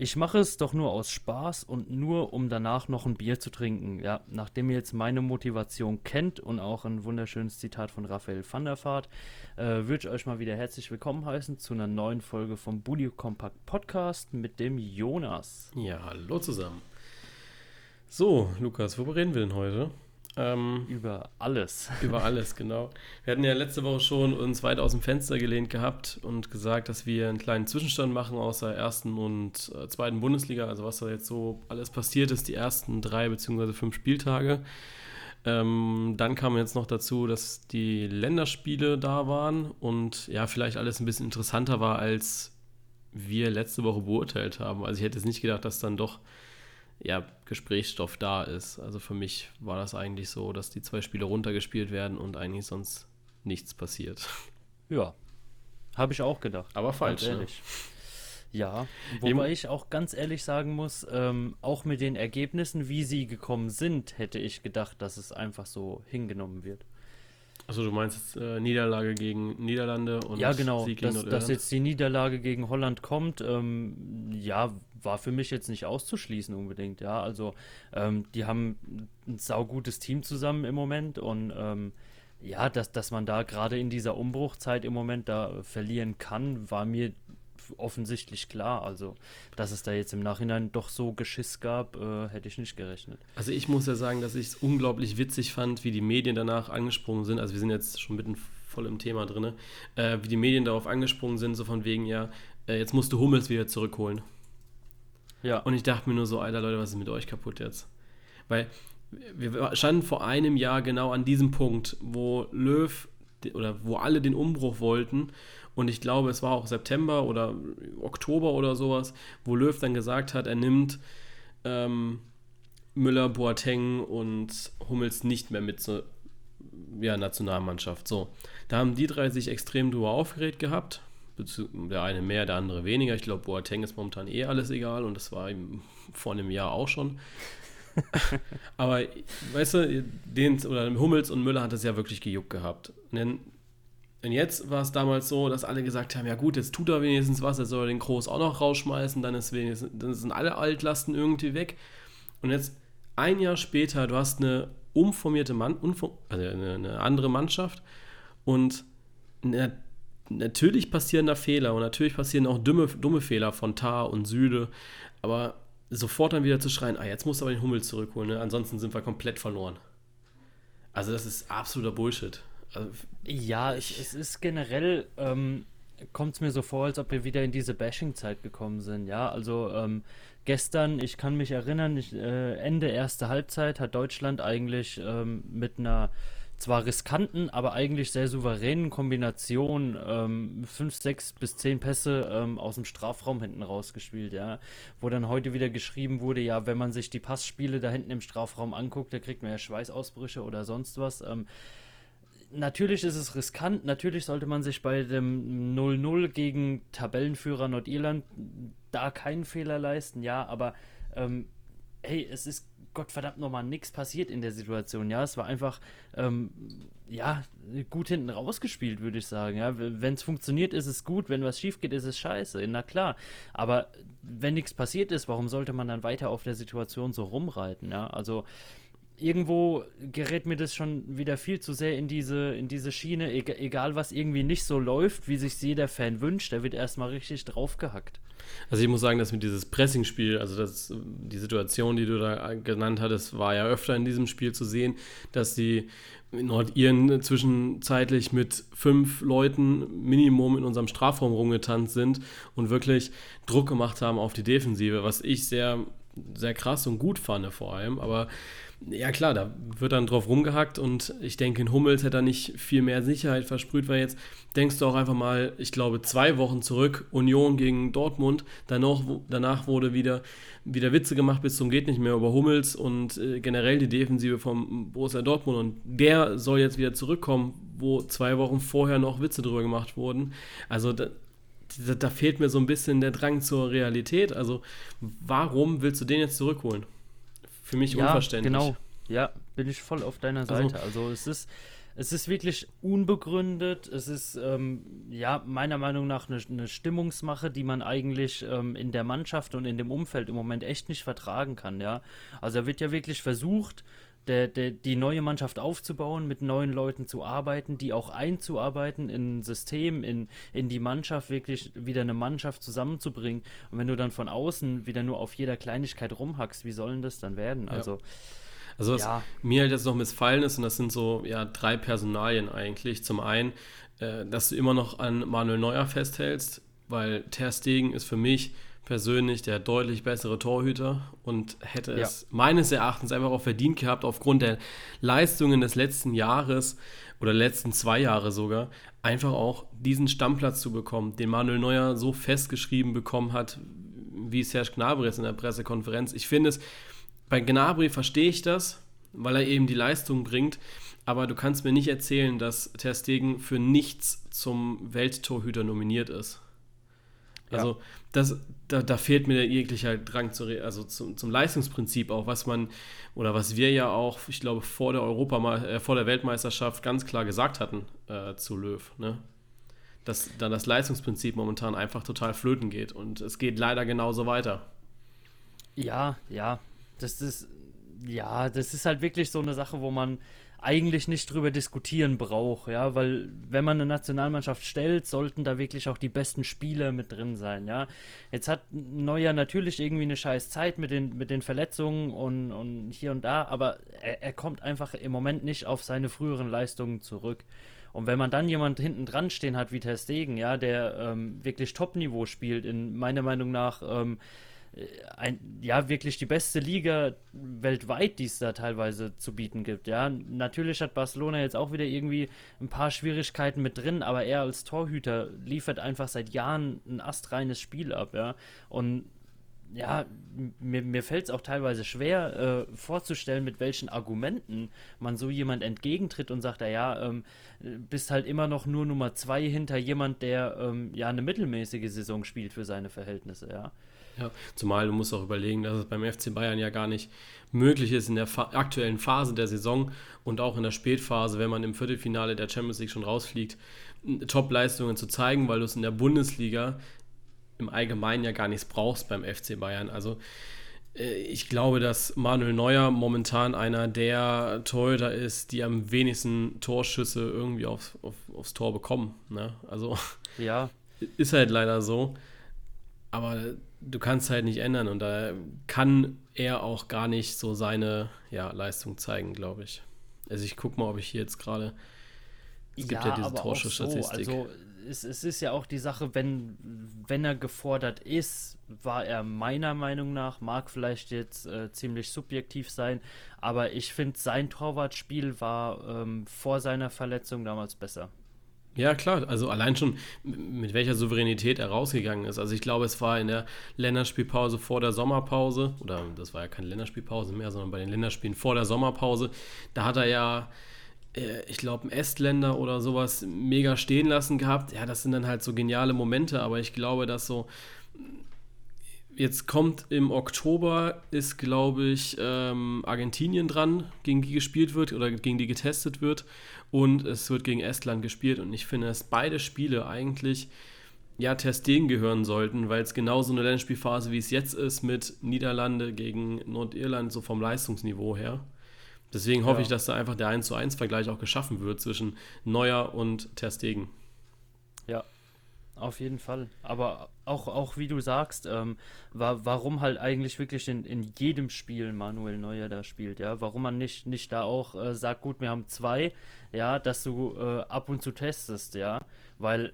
Ich mache es doch nur aus Spaß und nur, um danach noch ein Bier zu trinken. Ja, nachdem ihr jetzt meine Motivation kennt und auch ein wunderschönes Zitat von Raphael van der Vaart, äh, würde ich euch mal wieder herzlich willkommen heißen zu einer neuen Folge vom Bully Compact Podcast mit dem Jonas. Ja, hallo zusammen. So, Lukas, worüber reden wir denn heute? Ähm, über alles. Über alles, genau. Wir hatten ja letzte Woche schon uns weit aus dem Fenster gelehnt gehabt und gesagt, dass wir einen kleinen Zwischenstand machen aus der ersten und äh, zweiten Bundesliga. Also was da jetzt so alles passiert ist, die ersten drei beziehungsweise fünf Spieltage. Ähm, dann kam jetzt noch dazu, dass die Länderspiele da waren und ja, vielleicht alles ein bisschen interessanter war, als wir letzte Woche beurteilt haben. Also ich hätte jetzt nicht gedacht, dass dann doch ja, Gesprächsstoff da ist. Also für mich war das eigentlich so, dass die zwei Spiele runtergespielt werden und eigentlich sonst nichts passiert. Ja, habe ich auch gedacht. Aber falsch. Ne? Ehrlich. Ja, wobei ich auch ganz ehrlich sagen muss, ähm, auch mit den Ergebnissen, wie sie gekommen sind, hätte ich gedacht, dass es einfach so hingenommen wird. Also du meinst jetzt äh, Niederlage gegen Niederlande und ja genau, Sieg gegen dass, dass jetzt die Niederlage gegen Holland kommt, ähm, ja war für mich jetzt nicht auszuschließen unbedingt. Ja, also ähm, die haben ein saugutes Team zusammen im Moment und ähm, ja, dass, dass man da gerade in dieser Umbruchzeit im Moment da verlieren kann, war mir offensichtlich klar. Also, dass es da jetzt im Nachhinein doch so Geschiss gab, äh, hätte ich nicht gerechnet. Also ich muss ja sagen, dass ich es unglaublich witzig fand, wie die Medien danach angesprungen sind. Also wir sind jetzt schon mitten voll im Thema drin, äh, wie die Medien darauf angesprungen sind, so von wegen, ja, äh, jetzt musst du Hummels wieder zurückholen. Ja. Und ich dachte mir nur so, Alter Leute, was ist mit euch kaputt jetzt? Weil wir standen vor einem Jahr genau an diesem Punkt, wo Löw oder wo alle den Umbruch wollten und ich glaube, es war auch September oder Oktober oder sowas, wo Löw dann gesagt hat, er nimmt ähm, Müller, Boateng und Hummels nicht mehr mit zur ja, Nationalmannschaft. So, da haben die drei sich extrem drüber aufgeregt gehabt. Der eine mehr, der andere weniger. Ich glaube, Boateng ist momentan eh alles egal und das war ihm vor einem Jahr auch schon. Aber weißt du, den, oder Hummels und Müller hat es ja wirklich gejuckt gehabt. Und dann jetzt war es damals so, dass alle gesagt haben, ja gut, jetzt tut er wenigstens was, er soll den Groß auch noch rausschmeißen, dann, ist wenigstens, dann sind alle Altlasten irgendwie weg. Und jetzt ein Jahr später, du hast eine umformierte Mann, umform, also eine, eine, andere Mannschaft und na, natürlich passieren da Fehler und natürlich passieren auch dumme, dumme Fehler von Tar und Süde, aber sofort dann wieder zu schreien, ah, jetzt musst du aber den Hummel zurückholen, ne? ansonsten sind wir komplett verloren. Also das ist absoluter Bullshit. Also, ja, es, es, ist generell, ähm, kommt es mir so vor, als ob wir wieder in diese Bashing-Zeit gekommen sind. Ja, also ähm, gestern, ich kann mich erinnern, ich, äh, Ende erste Halbzeit hat Deutschland eigentlich ähm, mit einer zwar riskanten, aber eigentlich sehr souveränen Kombination ähm, fünf, sechs bis zehn Pässe ähm, aus dem Strafraum hinten rausgespielt, ja. Wo dann heute wieder geschrieben wurde, ja, wenn man sich die Passspiele da hinten im Strafraum anguckt, da kriegt man ja Schweißausbrüche oder sonst was. Ähm, natürlich ist es riskant, natürlich sollte man sich bei dem 0-0 gegen Tabellenführer Nordirland da keinen Fehler leisten, ja, aber ähm, hey, es ist Gottverdammt nochmal nichts passiert in der Situation, ja, es war einfach, ähm, ja, gut hinten rausgespielt, würde ich sagen, ja, wenn es funktioniert, ist es gut, wenn was schief geht, ist es scheiße, na klar, aber wenn nichts passiert ist, warum sollte man dann weiter auf der Situation so rumreiten, ja, also, irgendwo gerät mir das schon wieder viel zu sehr in diese, in diese Schiene, egal was irgendwie nicht so läuft, wie sich jeder Fan wünscht, der wird erstmal richtig draufgehackt. Also ich muss sagen, dass mit dieses Pressing-Spiel, also das, die Situation, die du da genannt hattest, war ja öfter in diesem Spiel zu sehen, dass die Nordiren zwischenzeitlich mit fünf Leuten Minimum in unserem Strafraum rumgetanzt sind und wirklich Druck gemacht haben auf die Defensive, was ich sehr, sehr krass und gut fand vor allem, aber ja klar, da wird dann drauf rumgehackt und ich denke, in Hummels hätte er nicht viel mehr Sicherheit versprüht, weil jetzt denkst du auch einfach mal, ich glaube, zwei Wochen zurück, Union gegen Dortmund, danach, danach wurde wieder, wieder Witze gemacht bis zum geht nicht mehr über Hummels und äh, generell die Defensive vom Borussia Dortmund und der soll jetzt wieder zurückkommen, wo zwei Wochen vorher noch Witze drüber gemacht wurden. Also da, da, da fehlt mir so ein bisschen der Drang zur Realität. Also warum willst du den jetzt zurückholen? Für mich ja, unverständlich. Genau, ja, bin ich voll auf deiner also Seite. Also, also es ist, es ist wirklich unbegründet. Es ist ähm, ja meiner Meinung nach eine, eine Stimmungsmache, die man eigentlich ähm, in der Mannschaft und in dem Umfeld im Moment echt nicht vertragen kann. Ja, also da wird ja wirklich versucht, der, der, die neue Mannschaft aufzubauen, mit neuen Leuten zu arbeiten, die auch einzuarbeiten in ein System, in, in die Mannschaft, wirklich wieder eine Mannschaft zusammenzubringen. Und wenn du dann von außen wieder nur auf jeder Kleinigkeit rumhackst, wie sollen das dann werden? Ja. Also also was ja. mir halt jetzt noch missfallen ist, und das sind so ja, drei Personalien eigentlich. Zum einen, äh, dass du immer noch an Manuel Neuer festhältst, weil Ter Stegen ist für mich persönlich der deutlich bessere Torhüter und hätte ja. es meines Erachtens einfach auch verdient gehabt, aufgrund der Leistungen des letzten Jahres oder letzten zwei Jahre sogar, einfach auch diesen Stammplatz zu bekommen, den Manuel Neuer so festgeschrieben bekommen hat, wie Serge Gnabry es in der Pressekonferenz. Ich finde es bei Gnabry verstehe ich das, weil er eben die Leistung bringt. Aber du kannst mir nicht erzählen, dass Ter Stegen für nichts zum Welttorhüter nominiert ist. Also ja. Das, da, da, fehlt mir jeglicher Drang zu, also zum, zum, Leistungsprinzip auch, was man oder was wir ja auch, ich glaube, vor der Europa, äh, vor der Weltmeisterschaft ganz klar gesagt hatten äh, zu Löw, ne? Dass dann das Leistungsprinzip momentan einfach total flöten geht und es geht leider genauso weiter. Ja, ja, das ist, ja, das ist halt wirklich so eine Sache, wo man eigentlich nicht drüber diskutieren braucht, ja, weil wenn man eine Nationalmannschaft stellt, sollten da wirklich auch die besten Spieler mit drin sein, ja. Jetzt hat Neuer natürlich irgendwie eine scheiß Zeit mit den, mit den Verletzungen und, und hier und da, aber er, er kommt einfach im Moment nicht auf seine früheren Leistungen zurück. Und wenn man dann jemand hinten dran stehen hat wie Ter Stegen, ja, der ähm, wirklich Top-Niveau spielt, in meiner Meinung nach ähm, äh, ein, ja, wirklich die beste Liga weltweit, die es da teilweise zu bieten gibt. Ja, natürlich hat Barcelona jetzt auch wieder irgendwie ein paar Schwierigkeiten mit drin, aber er als Torhüter liefert einfach seit Jahren ein astreines Spiel ab, ja. Und ja, mir, mir fällt es auch teilweise schwer äh, vorzustellen, mit welchen Argumenten man so jemand entgegentritt und sagt, ja, ähm, bist halt immer noch nur Nummer zwei hinter jemand, der ähm, ja eine mittelmäßige Saison spielt für seine Verhältnisse, ja. Ja, zumal du musst auch überlegen, dass es beim FC Bayern ja gar nicht möglich ist in der aktuellen Phase der Saison und auch in der Spätphase, wenn man im Viertelfinale der Champions League schon rausfliegt, Top-Leistungen zu zeigen, weil du es in der Bundesliga im Allgemeinen ja gar nichts brauchst beim FC Bayern. Also äh, ich glaube, dass Manuel Neuer momentan einer der Torhüter ist, die am wenigsten Torschüsse irgendwie auf, auf, aufs Tor bekommen. Ne? Also ja. ist halt leider so. Aber du kannst halt nicht ändern und da kann er auch gar nicht so seine ja, Leistung zeigen, glaube ich. Also ich gucke mal, ob ich hier jetzt gerade. Es gibt ja, ja diese Torschussstatistik. So. Also es, es, ist ja auch die Sache, wenn, wenn er gefordert ist, war er meiner Meinung nach, mag vielleicht jetzt äh, ziemlich subjektiv sein, aber ich finde, sein Torwartspiel war ähm, vor seiner Verletzung damals besser. Ja, klar. Also allein schon, mit welcher Souveränität er rausgegangen ist. Also ich glaube, es war in der Länderspielpause vor der Sommerpause, oder das war ja keine Länderspielpause mehr, sondern bei den Länderspielen vor der Sommerpause, da hat er ja, äh, ich glaube, einen Estländer oder sowas mega stehen lassen gehabt. Ja, das sind dann halt so geniale Momente, aber ich glaube, dass so jetzt kommt im Oktober, ist, glaube ich, ähm, Argentinien dran, gegen die gespielt wird oder gegen die getestet wird. Und es wird gegen Estland gespielt. Und ich finde, dass beide Spiele eigentlich ja Testegen gehören sollten, weil es genauso eine Länderspielphase, wie es jetzt ist, mit Niederlande gegen Nordirland, so vom Leistungsniveau her. Deswegen hoffe ja. ich, dass da einfach der 1 zu 1 Vergleich auch geschaffen wird zwischen Neuer und Terstegen. Ja, auf jeden Fall. Aber auch, auch wie du sagst, ähm, war, warum halt eigentlich wirklich in, in jedem Spiel Manuel Neuer da spielt, ja? Warum man nicht, nicht da auch äh, sagt, gut, wir haben zwei, ja, dass du äh, ab und zu testest, ja? Weil,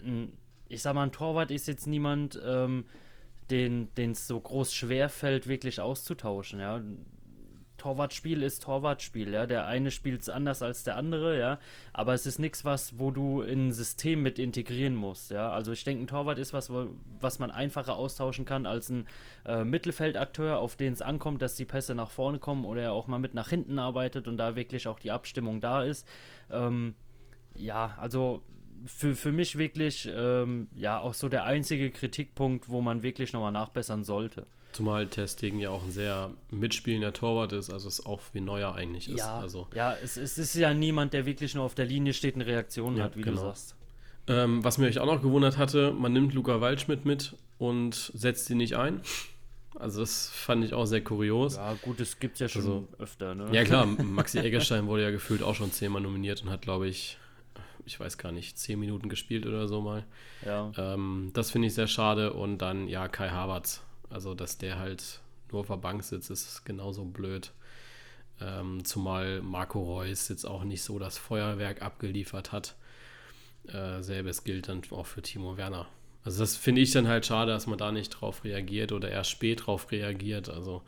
ich sag mal, ein Torwart ist jetzt niemand, ähm, den es so groß schwer fällt, wirklich auszutauschen, ja. Torwartspiel ist Torwartspiel, ja. Der eine spielt es anders als der andere, ja. Aber es ist nichts, was, wo du in ein System mit integrieren musst, ja. Also ich denke, ein Torwart ist was, was man einfacher austauschen kann als ein äh, Mittelfeldakteur, auf den es ankommt, dass die Pässe nach vorne kommen oder er auch mal mit nach hinten arbeitet und da wirklich auch die Abstimmung da ist. Ähm, ja, also für, für mich wirklich ähm, ja auch so der einzige Kritikpunkt, wo man wirklich nochmal nachbessern sollte. Zumal Testing ja auch ein sehr mitspielender Torwart ist, also es auch wie Neuer eigentlich ist. Ja, also. ja es, es ist ja niemand, der wirklich nur auf der Linie steht und Reaktionen Ja, hat, wie genau. du sagst. Ähm, was mich auch noch gewundert hatte, man nimmt Luca Waldschmidt mit und setzt ihn nicht ein. Also das fand ich auch sehr kurios. Ja, gut, das gibt es ja schon Also- öfter, ne? Ja klar, Maxi Eggerstein wurde ja gefühlt auch schon zehnmal nominiert und hat, glaube ich, ich weiß gar nicht, zehn Minuten gespielt oder so mal. Ja. Ähm, das finde ich sehr schade. Und dann, ja, Kai Havertz. Also, dass der halt nur auf der Bank sitzt, ist genauso blöd. Ähm, zumal Marco Reus jetzt auch nicht so das Feuerwerk abgeliefert hat. Äh, selbes gilt dann auch für Timo Werner. Also das finde ich dann halt schade, dass man da nicht drauf reagiert oder erst spät drauf reagiert. Also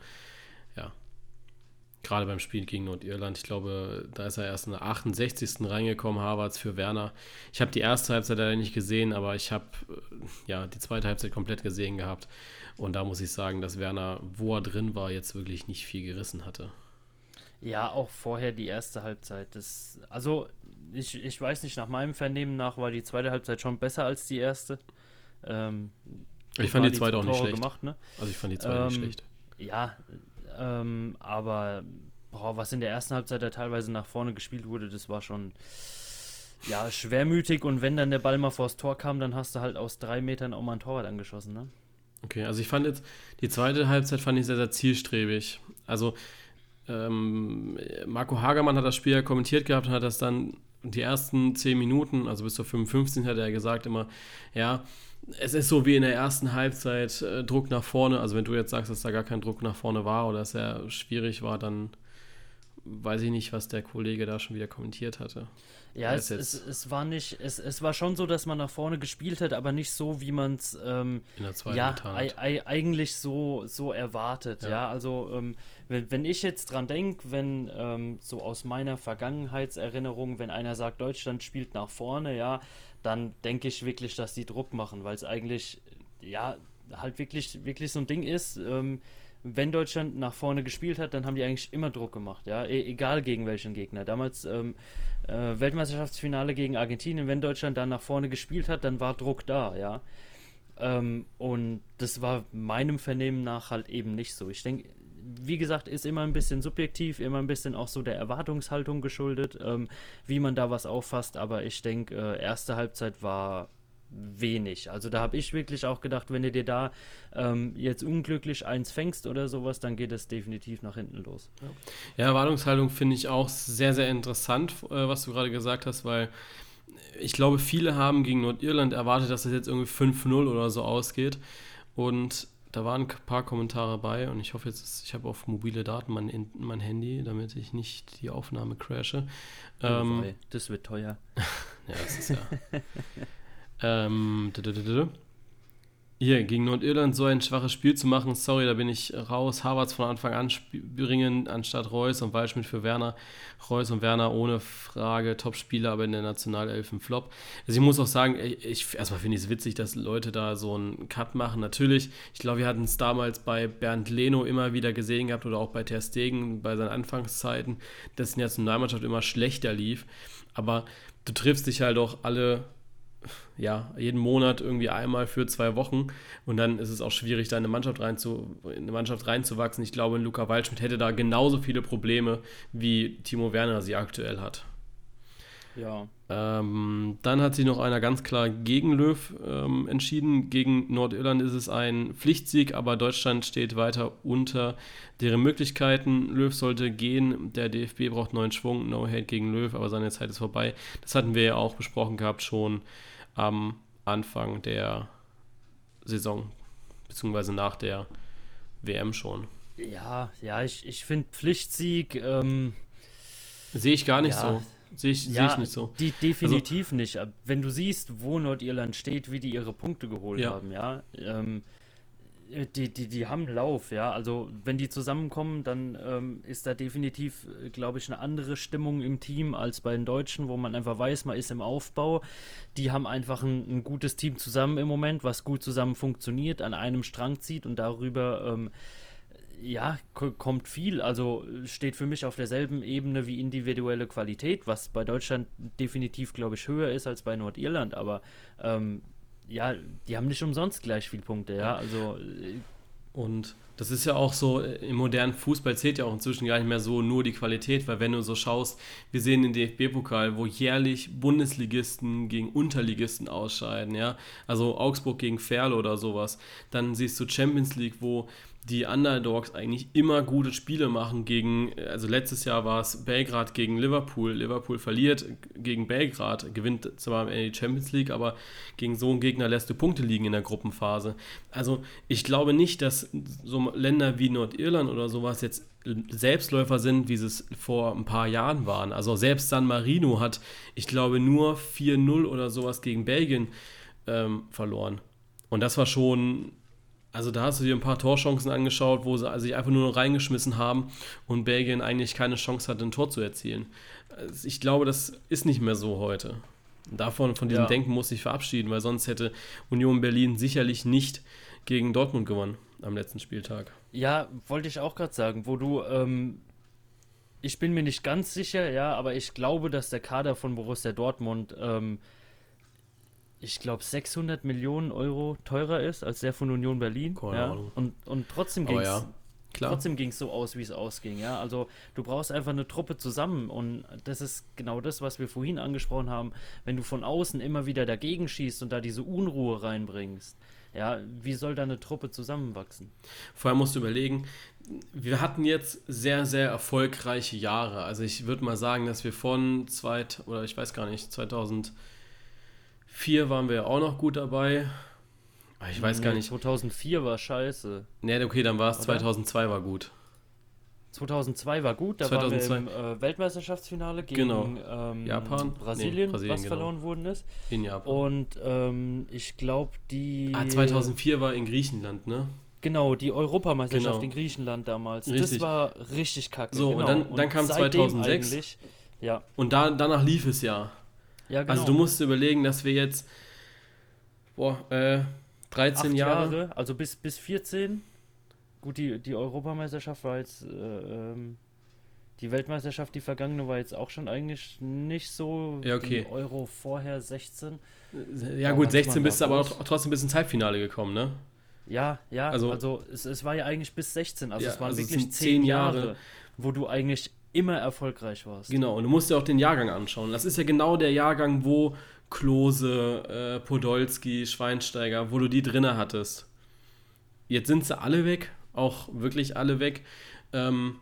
gerade beim Spiel gegen Nordirland, ich glaube, da ist er erst in der 68. reingekommen, Havertz für Werner. Ich habe die erste Halbzeit leider nicht gesehen, aber ich habe äh, ja die zweite Halbzeit komplett gesehen gehabt. Und da muss ich sagen, dass Werner, wo er drin war, jetzt wirklich nicht viel gerissen hatte. Ja, auch vorher die erste Halbzeit. Das, also, ich, ich weiß nicht, nach meinem Vernehmen nach war die zweite Halbzeit schon besser als die erste. Ähm, Ich fand die zweite auch nicht schlecht. Gemacht, ne? Also ich fand die zweite nicht Ähm, schlecht. Ja, ähm, aber boah, was in der ersten Halbzeit da teilweise nach vorne gespielt wurde, das war schon ja, schwermütig und wenn dann der Ball mal vors Tor kam, dann hast du halt aus drei Metern auch mal ein Torwart angeschossen, ne? Okay, also ich fand jetzt, die zweite Halbzeit fand ich sehr, sehr zielstrebig. Also ähm, Marco Hagermann hat das Spiel ja kommentiert gehabt und hat das dann die ersten 10 Minuten, also bis zur 55 hat er gesagt immer, ja, es ist so wie in der ersten Halbzeit äh, Druck nach vorne. Also wenn du jetzt sagst, dass da gar kein Druck nach vorne war oder es sehr schwierig war, dann weiß ich nicht, was der Kollege da schon wieder kommentiert hatte. Ja, es, es, es war nicht, es, es war schon so, dass man nach vorne gespielt hat, aber nicht so, wie man es ähm, ja, eigentlich so, so erwartet. Ja. Ja, also ähm, wenn, wenn ich jetzt dran denke, wenn ähm, so aus meiner Vergangenheitserinnerung, wenn einer sagt, Deutschland spielt nach vorne, ja, dann denke ich wirklich, dass die Druck machen, weil es eigentlich, ja, halt wirklich, wirklich so ein Ding ist. Ähm, wenn Deutschland nach vorne gespielt hat, dann haben die eigentlich immer Druck gemacht, ja, e egal gegen welchen Gegner. Damals ähm, äh, Weltmeisterschaftsfinale gegen Argentinien, wenn Deutschland dann nach vorne gespielt hat, dann war Druck da, ja. Ähm, und das war meinem Vernehmen nach halt eben nicht so. Ich denke, wie gesagt, ist immer ein bisschen subjektiv, immer ein bisschen auch so der Erwartungshaltung geschuldet, ähm, wie man da was auffasst. Aber ich denke, äh, erste Halbzeit war wenig. Also da habe ich wirklich auch gedacht, wenn du dir da ähm, jetzt unglücklich eins fängst oder sowas, dann geht es definitiv nach hinten los. Ja, Erwartungshaltung finde ich auch sehr, sehr interessant, äh, was du gerade gesagt hast, weil ich glaube, viele haben gegen Nordirland erwartet, dass es jetzt irgendwie 5-0 oder so ausgeht. Und da waren ein paar Kommentare bei und ich hoffe jetzt, dass- ich habe auf mobile Daten mein, In- mein Handy, damit ich nicht die Aufnahme crashe. Ähm, das wird teuer. ja, das ist ja. ähm. Hier, gegen Nordirland so ein schwaches Spiel zu machen, sorry, da bin ich raus. Havertz von Anfang an bringen, anstatt Reus und Waldschmidt für Werner. Reus und Werner ohne Frage Top-Spieler, aber in der Nationalelf ein Flop. Also ich muss auch sagen, ich erstmal finde ich es witzig, dass Leute da so einen Cut machen. Natürlich, ich glaube, wir hatten es damals bei Bernd Leno immer wieder gesehen gehabt oder auch bei Ter Stegen bei seinen Anfangszeiten, dass die Nationalmannschaft immer schlechter lief. Aber du triffst dich halt auch alle ja, jeden Monat irgendwie einmal für zwei Wochen und dann ist es auch schwierig, da in eine Mannschaft, reinzu, in eine Mannschaft reinzuwachsen. Ich glaube, Luca Waldschmidt hätte da genauso viele Probleme, wie Timo Werner sie aktuell hat. Ja. Ähm, dann hat sich noch einer ganz klar gegen Löw ähm, entschieden. Gegen Nordirland ist es ein Pflichtsieg, aber Deutschland steht weiter unter deren Möglichkeiten. Löw sollte gehen. Der DFB braucht neuen Schwung. No hate gegen Löw, aber seine Zeit ist vorbei. Das hatten wir ja auch besprochen gehabt schon am Anfang der Saison, beziehungsweise nach der WM schon. Ja, ja, ich, ich finde Pflichtsieg, ähm, Sehe ich gar nicht Ja. so. Sehe ich, ja, ich nicht so. Die, definitiv nicht. Ab- Wenn du siehst, wo Nordirland steht, wie die ihre Punkte geholt Ja. haben, ja, ähm, die, die, die haben Lauf, ja. Also wenn die zusammenkommen, dann ähm, ist da definitiv, glaube ich, eine andere Stimmung im Team als bei den Deutschen, wo man einfach weiß, man ist im Aufbau. Die haben einfach ein, ein gutes Team zusammen im Moment, was gut zusammen funktioniert, an einem Strang zieht und darüber ähm, ja, kommt viel. Also steht für mich auf derselben Ebene wie individuelle Qualität, was bei Deutschland definitiv, glaube ich, höher ist als bei Nordirland. Aber ähm, ja, die haben nicht umsonst gleich viele Punkte, ja. Also. Und das ist ja auch so, äh, im modernen Fußball zählt ja auch inzwischen gar nicht mehr so nur die Qualität, weil wenn du so schaust, wir sehen den DFB-Pokal, wo jährlich Bundesligisten gegen Unterligisten ausscheiden, ja, also Augsburg gegen Ferl oder sowas. Dann siehst du Champions League, wo die Underdogs eigentlich immer gute Spiele machen gegen, also letztes Jahr war es Belgrad gegen Liverpool. Liverpool verliert gegen Belgrad, gewinnt zwar die Champions League, aber gegen so einen Gegner lässt du Punkte liegen in der Gruppenphase. Also ich glaube nicht, dass so Länder wie Nordirland oder sowas jetzt Selbstläufer sind, wie sie es vor ein paar Jahren waren. Also selbst San Marino hat, ich glaube, nur 4-0 oder sowas gegen Belgien ähm, verloren. Und das war schon also da hast du dir ein paar Torchancen angeschaut, wo sie sich einfach nur noch reingeschmissen haben und Belgien eigentlich keine Chance hatte, ein Tor zu erzielen. Also ich glaube, das ist nicht mehr so heute. Davon, von diesem ja. Denken muss ich verabschieden, weil sonst hätte Union Berlin sicherlich nicht gegen Dortmund gewonnen am letzten Spieltag. Ja, wollte ich auch gerade sagen, wo du, ähm, ich bin mir nicht ganz sicher, ja, aber ich glaube, dass der Kader von Borussia Dortmund ähm, ich glaube, 600 Millionen Euro teurer ist als der von Union Berlin. Keine ja? Ahnung. Und, und trotzdem ging es trotzdem ging's so aus, wie es ausging. Ja? Also du brauchst einfach eine Truppe zusammen und das ist genau das, was wir vorhin angesprochen haben. Wenn du von außen immer wieder dagegen schießt und da diese Unruhe reinbringst, ja, wie soll da eine Truppe zusammenwachsen? Vor allem musst du überlegen, wir hatten jetzt sehr, sehr erfolgreiche Jahre. Also ich würde mal sagen, dass wir von zweit, oder ich weiß gar nicht, 2000 2004 waren wir auch noch gut dabei. Ich weiß nee, gar nicht. 2004 war scheiße. Nee, okay, dann war es 2002 war gut. 2002 war gut, da 2002. waren wir im äh, Weltmeisterschaftsfinale gegen genau. ähm, Japan, Brasilien, nee, Brasilien was genau. verloren worden ist. In Japan. Und ähm, ich glaube, die. Ah, 2004 war in Griechenland, ne? Genau, die Europameisterschaft genau. in Griechenland damals. Richtig. Das war richtig kacke. So, genau. und dann, dann und kam 2006. Ja. Und da, danach lief es ja. Ja, genau. Also du musst überlegen, dass wir jetzt boah, äh, 13 Jahre, Jahre, also bis, bis 14. Gut, die, die Europameisterschaft war jetzt, äh, ähm, die Weltmeisterschaft, die vergangene, war jetzt auch schon eigentlich nicht so. Ja, okay. Die Euro vorher 16. Ja, gut, 16 bist du aber trotzdem bis ins Halbfinale gekommen, ne? Ja, ja, also, also es, es war ja eigentlich bis 16, also ja, es waren also wirklich 10 Jahre, Jahre, wo du eigentlich immer erfolgreich warst. Genau, und du musst dir auch den Jahrgang anschauen. Das ist ja genau der Jahrgang, wo Klose, äh, Podolski, Schweinsteiger, wo du die drinne hattest. Jetzt sind sie alle weg, auch wirklich alle weg. Ähm,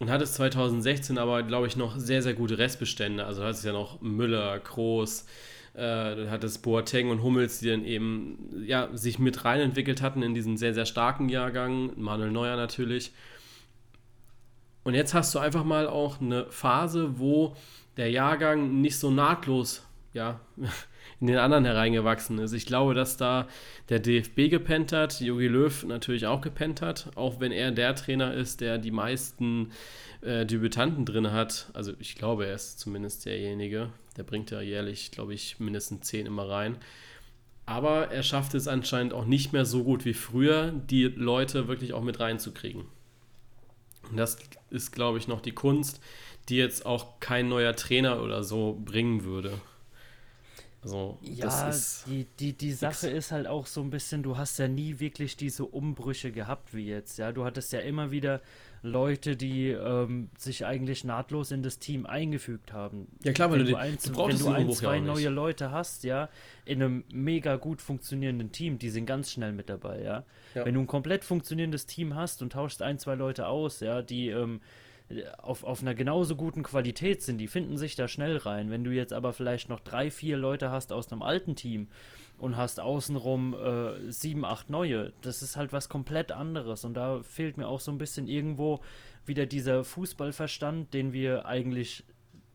und hattest 2016 aber, glaube ich, noch sehr, sehr gute Restbestände. Also hattest ja noch Müller, Kroos, äh, du hattest Boateng und Hummels, die dann eben ja, sich mit reinentwickelt hatten in diesen sehr, sehr starken Jahrgang. Manuel Neuer natürlich. Und jetzt hast du einfach mal auch eine Phase, wo der Jahrgang nicht so nahtlos ja, in den anderen hereingewachsen ist. Ich glaube, dass da der DFB gepennt hat, Jogi Löw natürlich auch gepennt hat, auch wenn er der Trainer ist, der die meisten äh, Debütanten drin hat. Also ich glaube, er ist zumindest derjenige. Der bringt ja jährlich, glaube ich, mindestens zehn immer rein. Aber er schafft es anscheinend auch nicht mehr so gut wie früher, die Leute wirklich auch mit reinzukriegen. Und das ist, glaube ich, noch die Kunst, die jetzt auch kein neuer Trainer oder so bringen würde. Also, ja, die, die, die Sache ist halt auch so ein bisschen, du hast ja nie wirklich diese Umbrüche gehabt wie jetzt, ja. Du hattest ja immer wieder Leute, die ähm, sich eigentlich nahtlos in das Team eingefügt haben. Ja klar, weil wenn du, du, ein, du wenn du ein, zwei neue Leute hast, ja, in einem mega gut funktionierenden Team, die sind ganz schnell mit dabei, ja. ja. Wenn du ein komplett funktionierendes Team hast und tauschst ein, zwei Leute aus, ja, die ähm, auf, auf einer genauso guten Qualität sind, die finden sich da schnell rein. Wenn du jetzt aber vielleicht noch drei, vier Leute hast aus einem alten Team, und hast außenrum äh, sieben, acht neue. Das ist halt was komplett anderes. Und da fehlt mir auch so ein bisschen irgendwo wieder dieser Fußballverstand, den wir eigentlich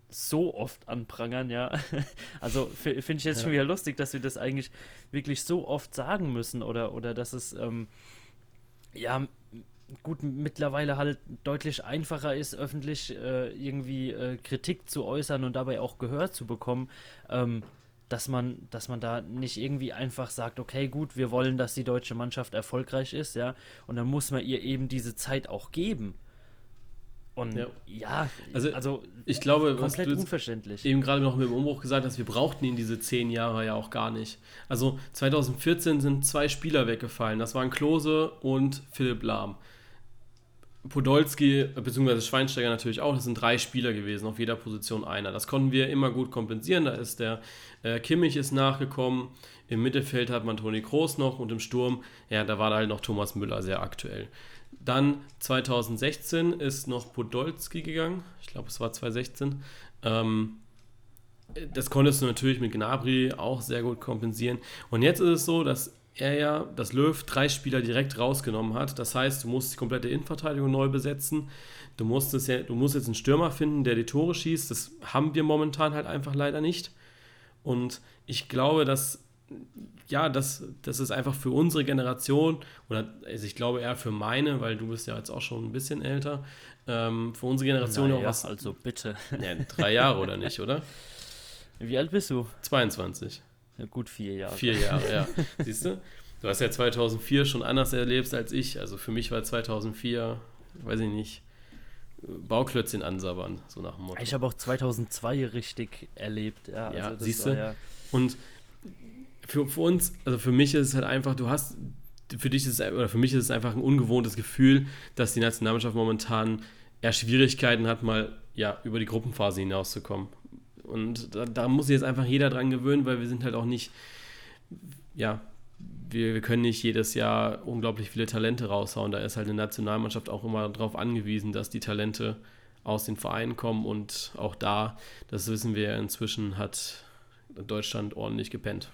so oft anprangern, ja. Also finde ich jetzt ja. schon wieder lustig, dass wir das eigentlich wirklich so oft sagen müssen oder, oder dass es ähm, ja gut mittlerweile halt deutlich einfacher ist, öffentlich äh, irgendwie äh, Kritik zu äußern und dabei auch Gehör zu bekommen. Ähm, dass man, dass man da nicht irgendwie einfach sagt, okay, gut, wir wollen, dass die deutsche Mannschaft erfolgreich ist, ja, und dann muss man ihr eben diese Zeit auch geben. Und ja, ja also, also, ich glaube, komplett unverständlich. Eben gerade noch mit dem Umbruch gesagt hast, wir brauchten ihn diese zehn Jahre ja auch gar nicht. Also 2014 sind zwei Spieler weggefallen. Das waren Klose und Philipp Lahm. Podolski bzw. Schweinsteiger natürlich auch, das sind drei Spieler gewesen, auf jeder Position einer. Das konnten wir immer gut kompensieren. Da ist der äh, Kimmich ist nachgekommen, im Mittelfeld hat man Toni Kroos noch und im Sturm, ja, da war halt noch Thomas Müller sehr aktuell. Dann 2016 ist noch Podolski gegangen, ich glaube es war 2016. Ähm, das konntest du natürlich mit Gnabry auch sehr gut kompensieren. Und jetzt ist es so, dass er ja, dass Löw drei Spieler direkt rausgenommen hat. Das heißt, du musst die komplette Innenverteidigung neu besetzen. Du musst, es ja, du musst jetzt einen Stürmer finden, der die Tore schießt. Das haben wir momentan halt einfach leider nicht. Und ich glaube, dass ja, das, das ist einfach für unsere Generation, oder also ich glaube eher für meine, weil du bist ja jetzt auch schon ein bisschen älter, ähm, für unsere Generation naja, auch was. Also bitte. Ja, drei Jahre oder nicht, oder? Wie alt bist du? 22. Gut vier Jahre. Vier Jahre, ja. Siehst du? Du hast ja 2004 schon anders erlebt als ich. Also für mich war 2004, weiß ich nicht, Bauklötzchen ansabbern, so nach dem Motto. Ich habe auch 2002 richtig erlebt. Ja, ja also siehst du? Ja Und für, für uns, also für mich ist es halt einfach, du hast, für dich ist es, oder für mich ist es einfach ein ungewohntes Gefühl, dass die Nationalmannschaft momentan eher Schwierigkeiten hat, mal ja, über die Gruppenphase hinauszukommen. Und da, da muss sich jetzt einfach jeder dran gewöhnen, weil wir sind halt auch nicht, ja, wir, wir können nicht jedes Jahr unglaublich viele Talente raushauen. Da ist halt eine Nationalmannschaft auch immer darauf angewiesen, dass die Talente aus den Vereinen kommen und auch da, das wissen wir inzwischen, hat Deutschland ordentlich gepennt.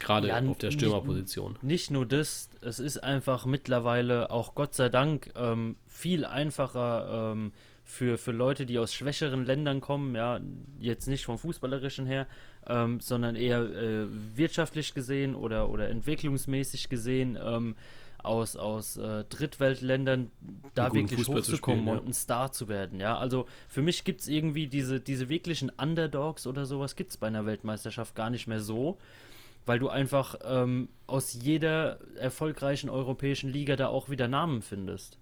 Gerade ja, auf der Stürmerposition. Nicht, nicht, nur das, es ist einfach mittlerweile auch Gott sei Dank ähm, viel einfacher ähm, für, für Leute, die aus schwächeren Ländern kommen, ja, jetzt nicht vom Fußballerischen her, ähm, sondern eher äh, wirtschaftlich gesehen oder, oder entwicklungsmäßig gesehen, ähm, aus, aus äh, Drittweltländern da wirklich hochzukommen ja. und ein Star zu werden. Ja, also für mich gibt es irgendwie diese, diese wirklichen Underdogs oder sowas gibt es bei einer Weltmeisterschaft gar nicht mehr so, weil du einfach ähm, aus jeder erfolgreichen europäischen Liga da auch wieder Namen findest.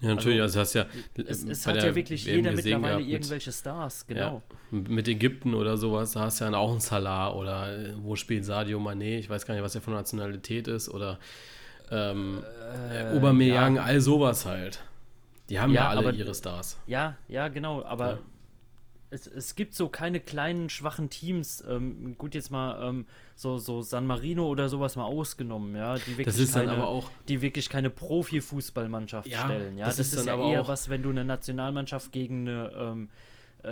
Ja, natürlich, also, also hast ja. Es, es hat ja wirklich WM jeder mittlerweile mit, irgendwelche Stars, genau. Ja, mit Ägypten oder sowas, da hast du ja auch einen Salah oder äh, wo spielt Sadio Mané, ich weiß gar nicht, was er von Nationalität ist, oder ähm, äh, Aubameyang, ja. all sowas halt. Die haben ja, ja alle aber, ihre Stars. Ja, ja, genau, aber es, es gibt so keine kleinen, schwachen Teams. Ähm, gut, jetzt mal ähm, so, so San Marino oder sowas mal ausgenommen, ja, die wirklich, das ist keine, dann aber auch, die wirklich keine Profifußballmannschaft ja, stellen. Ja, das, das ist, ist ja eher was, wenn du eine Nationalmannschaft gegen eine ähm, äh,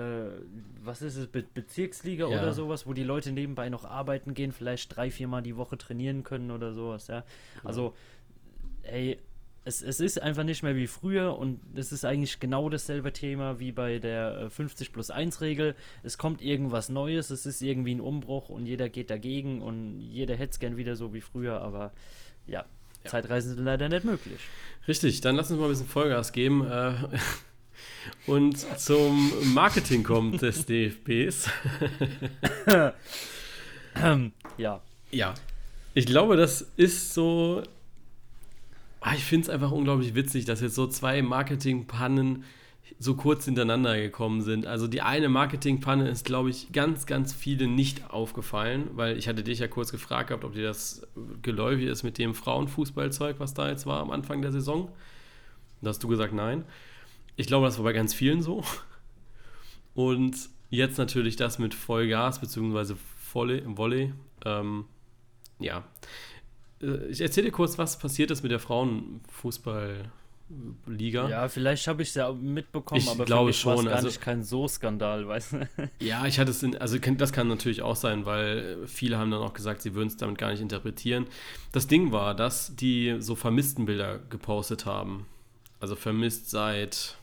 was ist es, Be Bezirksliga ja. oder sowas, wo die Leute nebenbei noch arbeiten gehen, vielleicht drei, viermal die Woche trainieren können oder sowas, ja. Also, ey, es, es ist einfach nicht mehr wie früher und es ist eigentlich genau dasselbe Thema wie bei der 50 äh, plus 1 Regel. Es kommt irgendwas Neues, es ist irgendwie ein Umbruch und jeder geht dagegen und jeder hätte es gern wieder so wie früher, aber ja, ja. Zeitreisen sind leider nicht möglich. Richtig, dann lass uns mal ein bisschen Vollgas geben äh, und zum Marketing kommt des DFBs. ja. Ja. Ich glaube, das ist so Ah, ich finde es einfach unglaublich witzig, dass jetzt so zwei Marketingpannen so kurz hintereinander gekommen sind. Also die eine Marketingpanne ist, glaube ich, ganz, ganz viele nicht aufgefallen, weil ich hatte dich ja kurz gefragt gehabt, ob dir das geläufig ist mit dem Frauenfußballzeug, was da jetzt war am Anfang der Saison. Da hast du gesagt, nein. Ich glaube, das war bei ganz vielen so. Und jetzt natürlich das mit Vollgas bzw. Volley. Volley ähm, ja, ich erzähle dir kurz, was passiert ist mit der Frauenfußballliga. Ja, vielleicht habe ich es ja mitbekommen, ich aber glaube schon. gar also, nicht kein so Skandal, weißt du? Ja, ich hatte es, in, also das kann natürlich auch sein, weil viele haben dann auch gesagt, sie würden es damit gar nicht interpretieren. Das Ding war, dass die so vermissten Bilder gepostet haben. Also vermisst seit,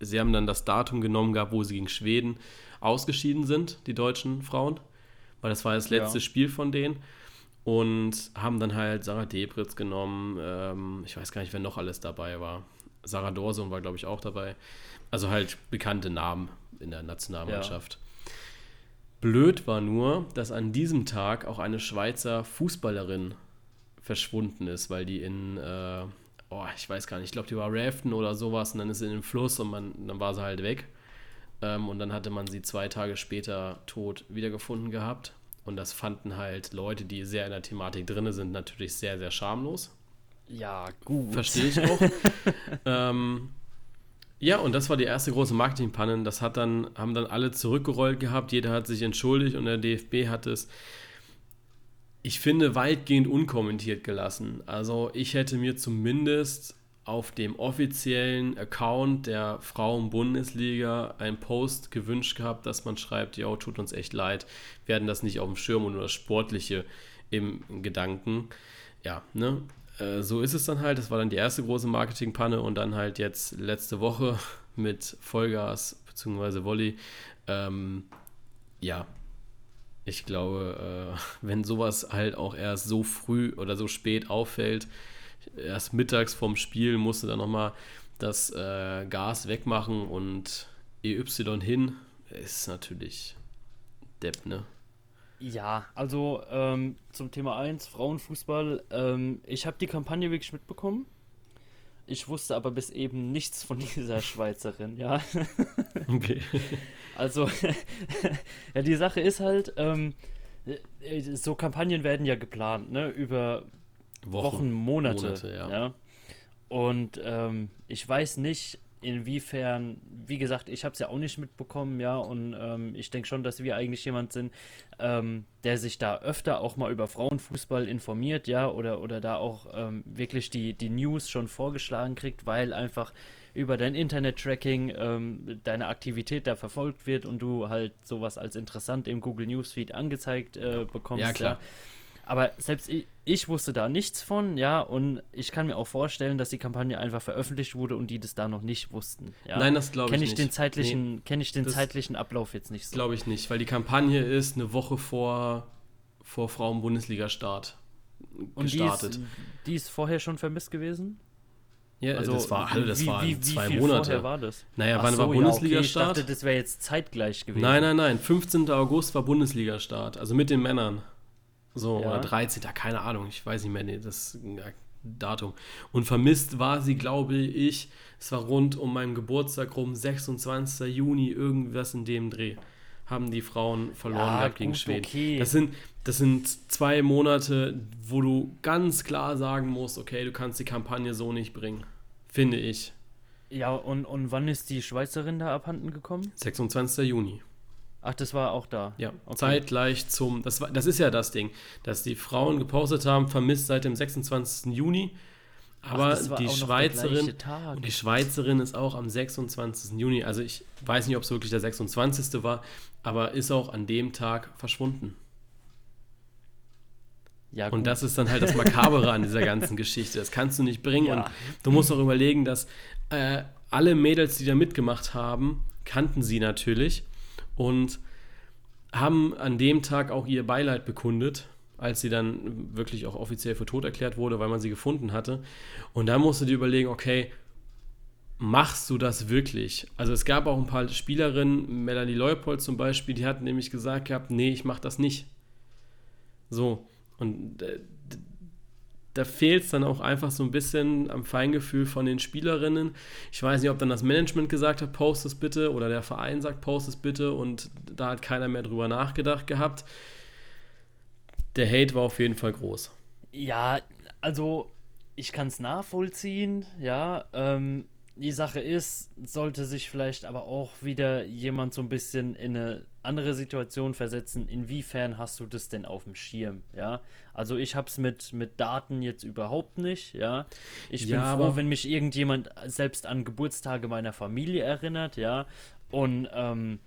sie haben dann das Datum genommen gehabt, wo sie gegen Schweden ausgeschieden sind, die deutschen Frauen, weil das war das letzte ja. Spiel von denen und haben dann halt Sarah Debritz genommen. Ähm, ich weiß gar nicht, wer noch alles dabei war. Sarah Dorson war, glaube ich, auch dabei. Also halt bekannte Namen in der Nationalmannschaft. Ja. Blöd war nur, dass an diesem Tag auch eine Schweizer Fußballerin verschwunden ist, weil die in, äh, oh, ich weiß gar nicht, ich glaube, die war Raften oder sowas und dann ist sie in den Fluss und man, dann war sie halt weg. Ähm, und dann hatte man sie zwei Tage später tot wiedergefunden gehabt. Und das fanden halt Leute, die sehr in der Thematik drin sind, natürlich sehr, sehr schamlos. Ja, gut. Verstehe ich auch. ähm, ja, und das war die erste große Marketingpanne. Das hat dann, haben dann alle zurückgerollt gehabt. Jeder hat sich entschuldigt und der DFB hat es, ich finde, weitgehend unkommentiert gelassen. Also ich hätte mir zumindest auf dem offiziellen Account der Frauen-Bundesliga einen Post gewünscht gehabt, dass man schreibt, ja, tut uns echt leid, wir hatten das nicht auf dem Schirm und nur das Sportliche im Gedanken. Ja, ne? Äh, so ist es dann halt. Das war dann die erste große Marketingpanne und dann halt jetzt letzte Woche mit Vollgas bzw. Volley. Ähm, ja, ich glaube, äh, wenn sowas halt auch erst so früh oder so spät auffällt, erst mittags vorm Spiel musste dann nochmal das äh, Gas wegmachen und EY hin, ist natürlich Depp, ne? Ja, also ähm, zum Thema 1, Frauenfußball. Ähm, ich habe die Kampagne wirklich mitbekommen. Ich wusste aber bis eben nichts von dieser Schweizerin, ja. Okay. Also, ja, die Sache ist halt, ähm, äh, so Kampagnen werden ja geplant, ne, über Wochen, Wochen Monate. Monate ja. ja. Und ähm, ich weiß nicht, inwiefern, wie gesagt, ich habe es ja auch nicht mitbekommen, ja, und ähm, ich denke schon, dass wir eigentlich jemand sind, ähm, der sich da öfter auch mal über Frauenfußball informiert, ja, oder, oder da auch ähm, wirklich die, die News schon vorgeschlagen kriegt, weil einfach über dein Internet-Tracking ähm, deine Aktivität da verfolgt wird und du halt sowas als interessant im Google Newsfeed angezeigt äh, bekommst. Ja, klar. Ja. Aber selbst ich, ich, wusste da nichts von, ja, und ich kann mir auch vorstellen, dass die Kampagne einfach veröffentlicht wurde und die das da noch nicht wussten. Ja. Nein, das glaube ich, ich nicht. Den zeitlichen, nee, Kenne ich den zeitlichen Ablauf jetzt nicht so. Glaube ich nicht, weil die Kampagne ist eine Woche vor, vor Frauen-Bundesliga-Start gestartet. Und die ist, die ist vorher schon vermisst gewesen? Ja, also das war, also das wie, waren wie, zwei wie Monate. Vorher war das? Naja, Ach wann so, war Bundesliga-Start? Ja, okay. Ich dachte, das wäre jetzt zeitgleich gewesen. Nein, nein, nein. 15. August war Bundesliga-Start, also mit den Männern. So, ja. oder 13. keine Ahnung, ich weiß nicht mehr nee, das Datum. Und vermisst war sie, glaube ich, es war rund um meinen Geburtstag rum, 26. Juni, irgendwas in dem Dreh, haben die Frauen verloren ja, gehabt gegen Schweden. Okay. Das, sind, das sind zwei Monate, wo du ganz klar sagen musst, okay, du kannst die Kampagne so nicht bringen. Finde ich. Ja, und, und wann ist die Schweizerin da abhanden gekommen? 26. Juni. Ach, das war auch da. Ja, okay. zeitgleich zum. Das, war, das ist ja das Ding, dass die Frauen gepostet haben, vermisst seit dem 26. Juni. Aber Ach, die Schweizerin und die Schweizerin ist auch am 26. Juni. Also ich weiß nicht, ob es wirklich der 26. war, aber ist auch an dem Tag verschwunden. Ja, und das ist dann halt das Makabere an dieser ganzen Geschichte. Das kannst du nicht bringen. Ja. Und du musst auch überlegen, dass äh, alle Mädels, die da mitgemacht haben, kannten sie natürlich und haben an dem Tag auch ihr Beileid bekundet, als sie dann wirklich auch offiziell für tot erklärt wurde, weil man sie gefunden hatte. Und da musst du dir überlegen, okay, machst du das wirklich? Also es gab auch ein paar Spielerinnen, Melanie Leupold zum Beispiel, die hat nämlich gesagt gehabt, nee, ich mach das nicht. So, und äh, da fehlt es dann auch einfach so ein bisschen am Feingefühl von den Spielerinnen. Ich weiß nicht, ob dann das Management gesagt hat, post es bitte, oder der Verein sagt, post es bitte, und da hat keiner mehr drüber nachgedacht gehabt. Der Hate war auf jeden Fall groß. Ja, also ich kann es nachvollziehen, ja. Ähm, die Sache ist, sollte sich vielleicht aber auch wieder jemand so ein bisschen in eine andere Situation versetzen. Inwiefern hast du das denn auf dem Schirm? Ja, also ich habe es mit, mit Daten jetzt überhaupt nicht. Ja, ich bin ja, froh, wenn mich irgendjemand selbst an Geburtstage meiner Familie erinnert. Ja, und ähm,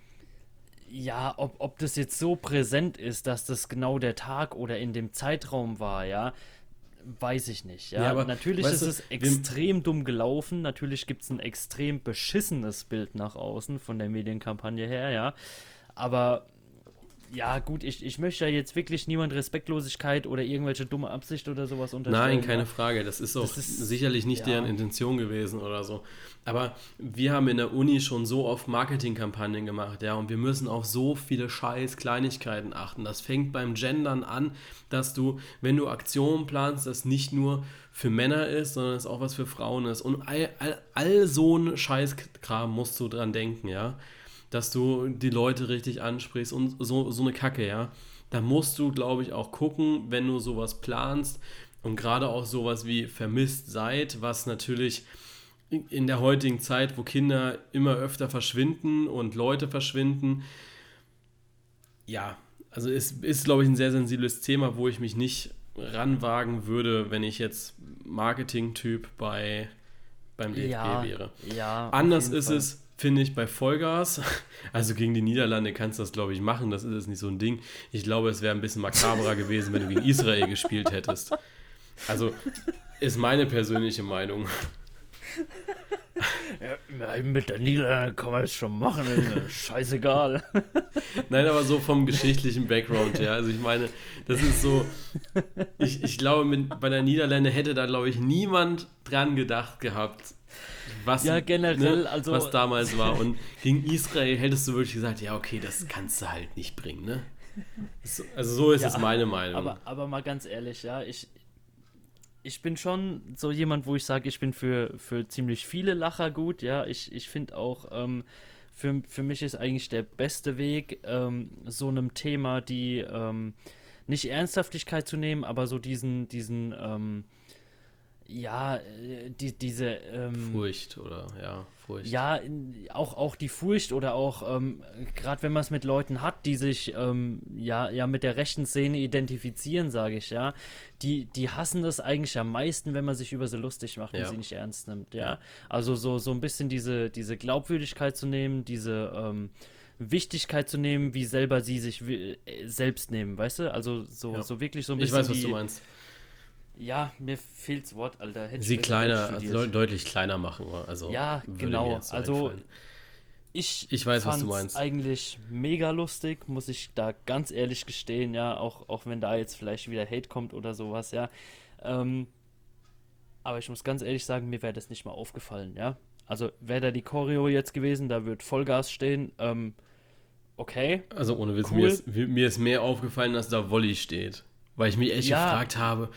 ja, ob, ob das jetzt so präsent ist, dass das genau der Tag oder in dem Zeitraum war, ja, weiß ich nicht. Ja, ja aber natürlich ist du, es extrem dumm gelaufen. Natürlich gibt es ein extrem beschissenes Bild nach außen von der Medienkampagne her, ja. Aber ja, gut, ich, ich möchte ja jetzt wirklich niemand Respektlosigkeit oder irgendwelche dumme Absicht oder sowas unterstellen. Nein, keine Frage. Das ist auch das ist, sicherlich nicht ja. deren Intention gewesen oder so. Aber wir haben in der Uni schon so oft Marketingkampagnen gemacht, ja, und wir müssen auf so viele scheiß Kleinigkeiten achten. Das fängt beim Gendern an, dass du, wenn du Aktionen planst, das nicht nur für Männer ist, sondern es auch was für Frauen ist. Und all, all, all so ein Scheißkram musst du dran denken, ja dass du die Leute richtig ansprichst und so, so eine Kacke, ja. Da musst du, glaube ich, auch gucken, wenn du sowas planst und gerade auch sowas wie vermisst seid, was natürlich in der heutigen Zeit, wo Kinder immer öfter verschwinden und Leute verschwinden, ja, also es ist, glaube ich, ein sehr sensibles Thema, wo ich mich nicht ranwagen würde, wenn ich jetzt Marketing-Typ bei beim DFB ja, wäre. Ja, Anders ist Fall. es, finde ich, bei Vollgas. Also gegen die Niederlande kannst du das, glaube ich, machen. Das ist jetzt nicht so ein Ding. Ich glaube, es wäre ein bisschen makaberer gewesen, wenn du gegen Israel gespielt hättest. Also ist meine persönliche Meinung. Ja, mit der Niederlande kann man es schon machen, scheißegal. Nein, aber so vom geschichtlichen Background, ja. Also ich meine, das ist so, ich, ich glaube, mit, bei der Niederlande hätte da, glaube ich, niemand dran gedacht gehabt, was, ja, generell, ne, also, was damals war. Und gegen Israel hättest du wirklich gesagt, ja, okay, das kannst du halt nicht bringen, ne? So, also so ist ja, es meine Meinung. Aber, aber mal ganz ehrlich, ja, ich, ich bin schon so jemand, wo ich sage, ich bin für, für ziemlich viele Lacher gut, ja. Ich, ich finde auch, ähm, für, für mich ist eigentlich der beste Weg, ähm, so einem Thema die ähm, nicht Ernsthaftigkeit zu nehmen, aber so diesen, diesen, ähm, ja, äh, die, diese ähm, Furcht oder ja, Furcht. Ja, auch, auch die Furcht oder auch, ähm, gerade wenn man es mit Leuten hat, die sich ähm, ja, ja mit der rechten Szene identifizieren, sage ich, ja, die, die hassen das eigentlich am meisten, wenn man sich über sie lustig macht ja. und sie nicht ernst nimmt, ja. Also so, so ein bisschen diese, diese Glaubwürdigkeit zu nehmen, diese ähm, Wichtigkeit zu nehmen, wie selber sie sich äh, selbst nehmen, weißt du? Also so, ja. so wirklich so ein bisschen. Ich weiß, was du meinst ja, mir fehlt das Wort, Alter. Hätte Sie kleiner, also deutlich kleiner machen. Also ja, genau. Also einfallen. ich, ich weiß, was du meinst. eigentlich mega lustig, muss ich da ganz ehrlich gestehen, ja, auch, auch wenn da jetzt vielleicht wieder Hate kommt oder sowas, ja. Ähm, aber ich muss ganz ehrlich sagen, mir wäre das nicht mal aufgefallen, ja. Also wäre da die Choreo jetzt gewesen, da wird Vollgas stehen, ähm, okay. Also ohne Witz, cool. mir, ist, mir ist mehr aufgefallen, dass da Wolli steht. Weil ich mich echt ja. gefragt habe,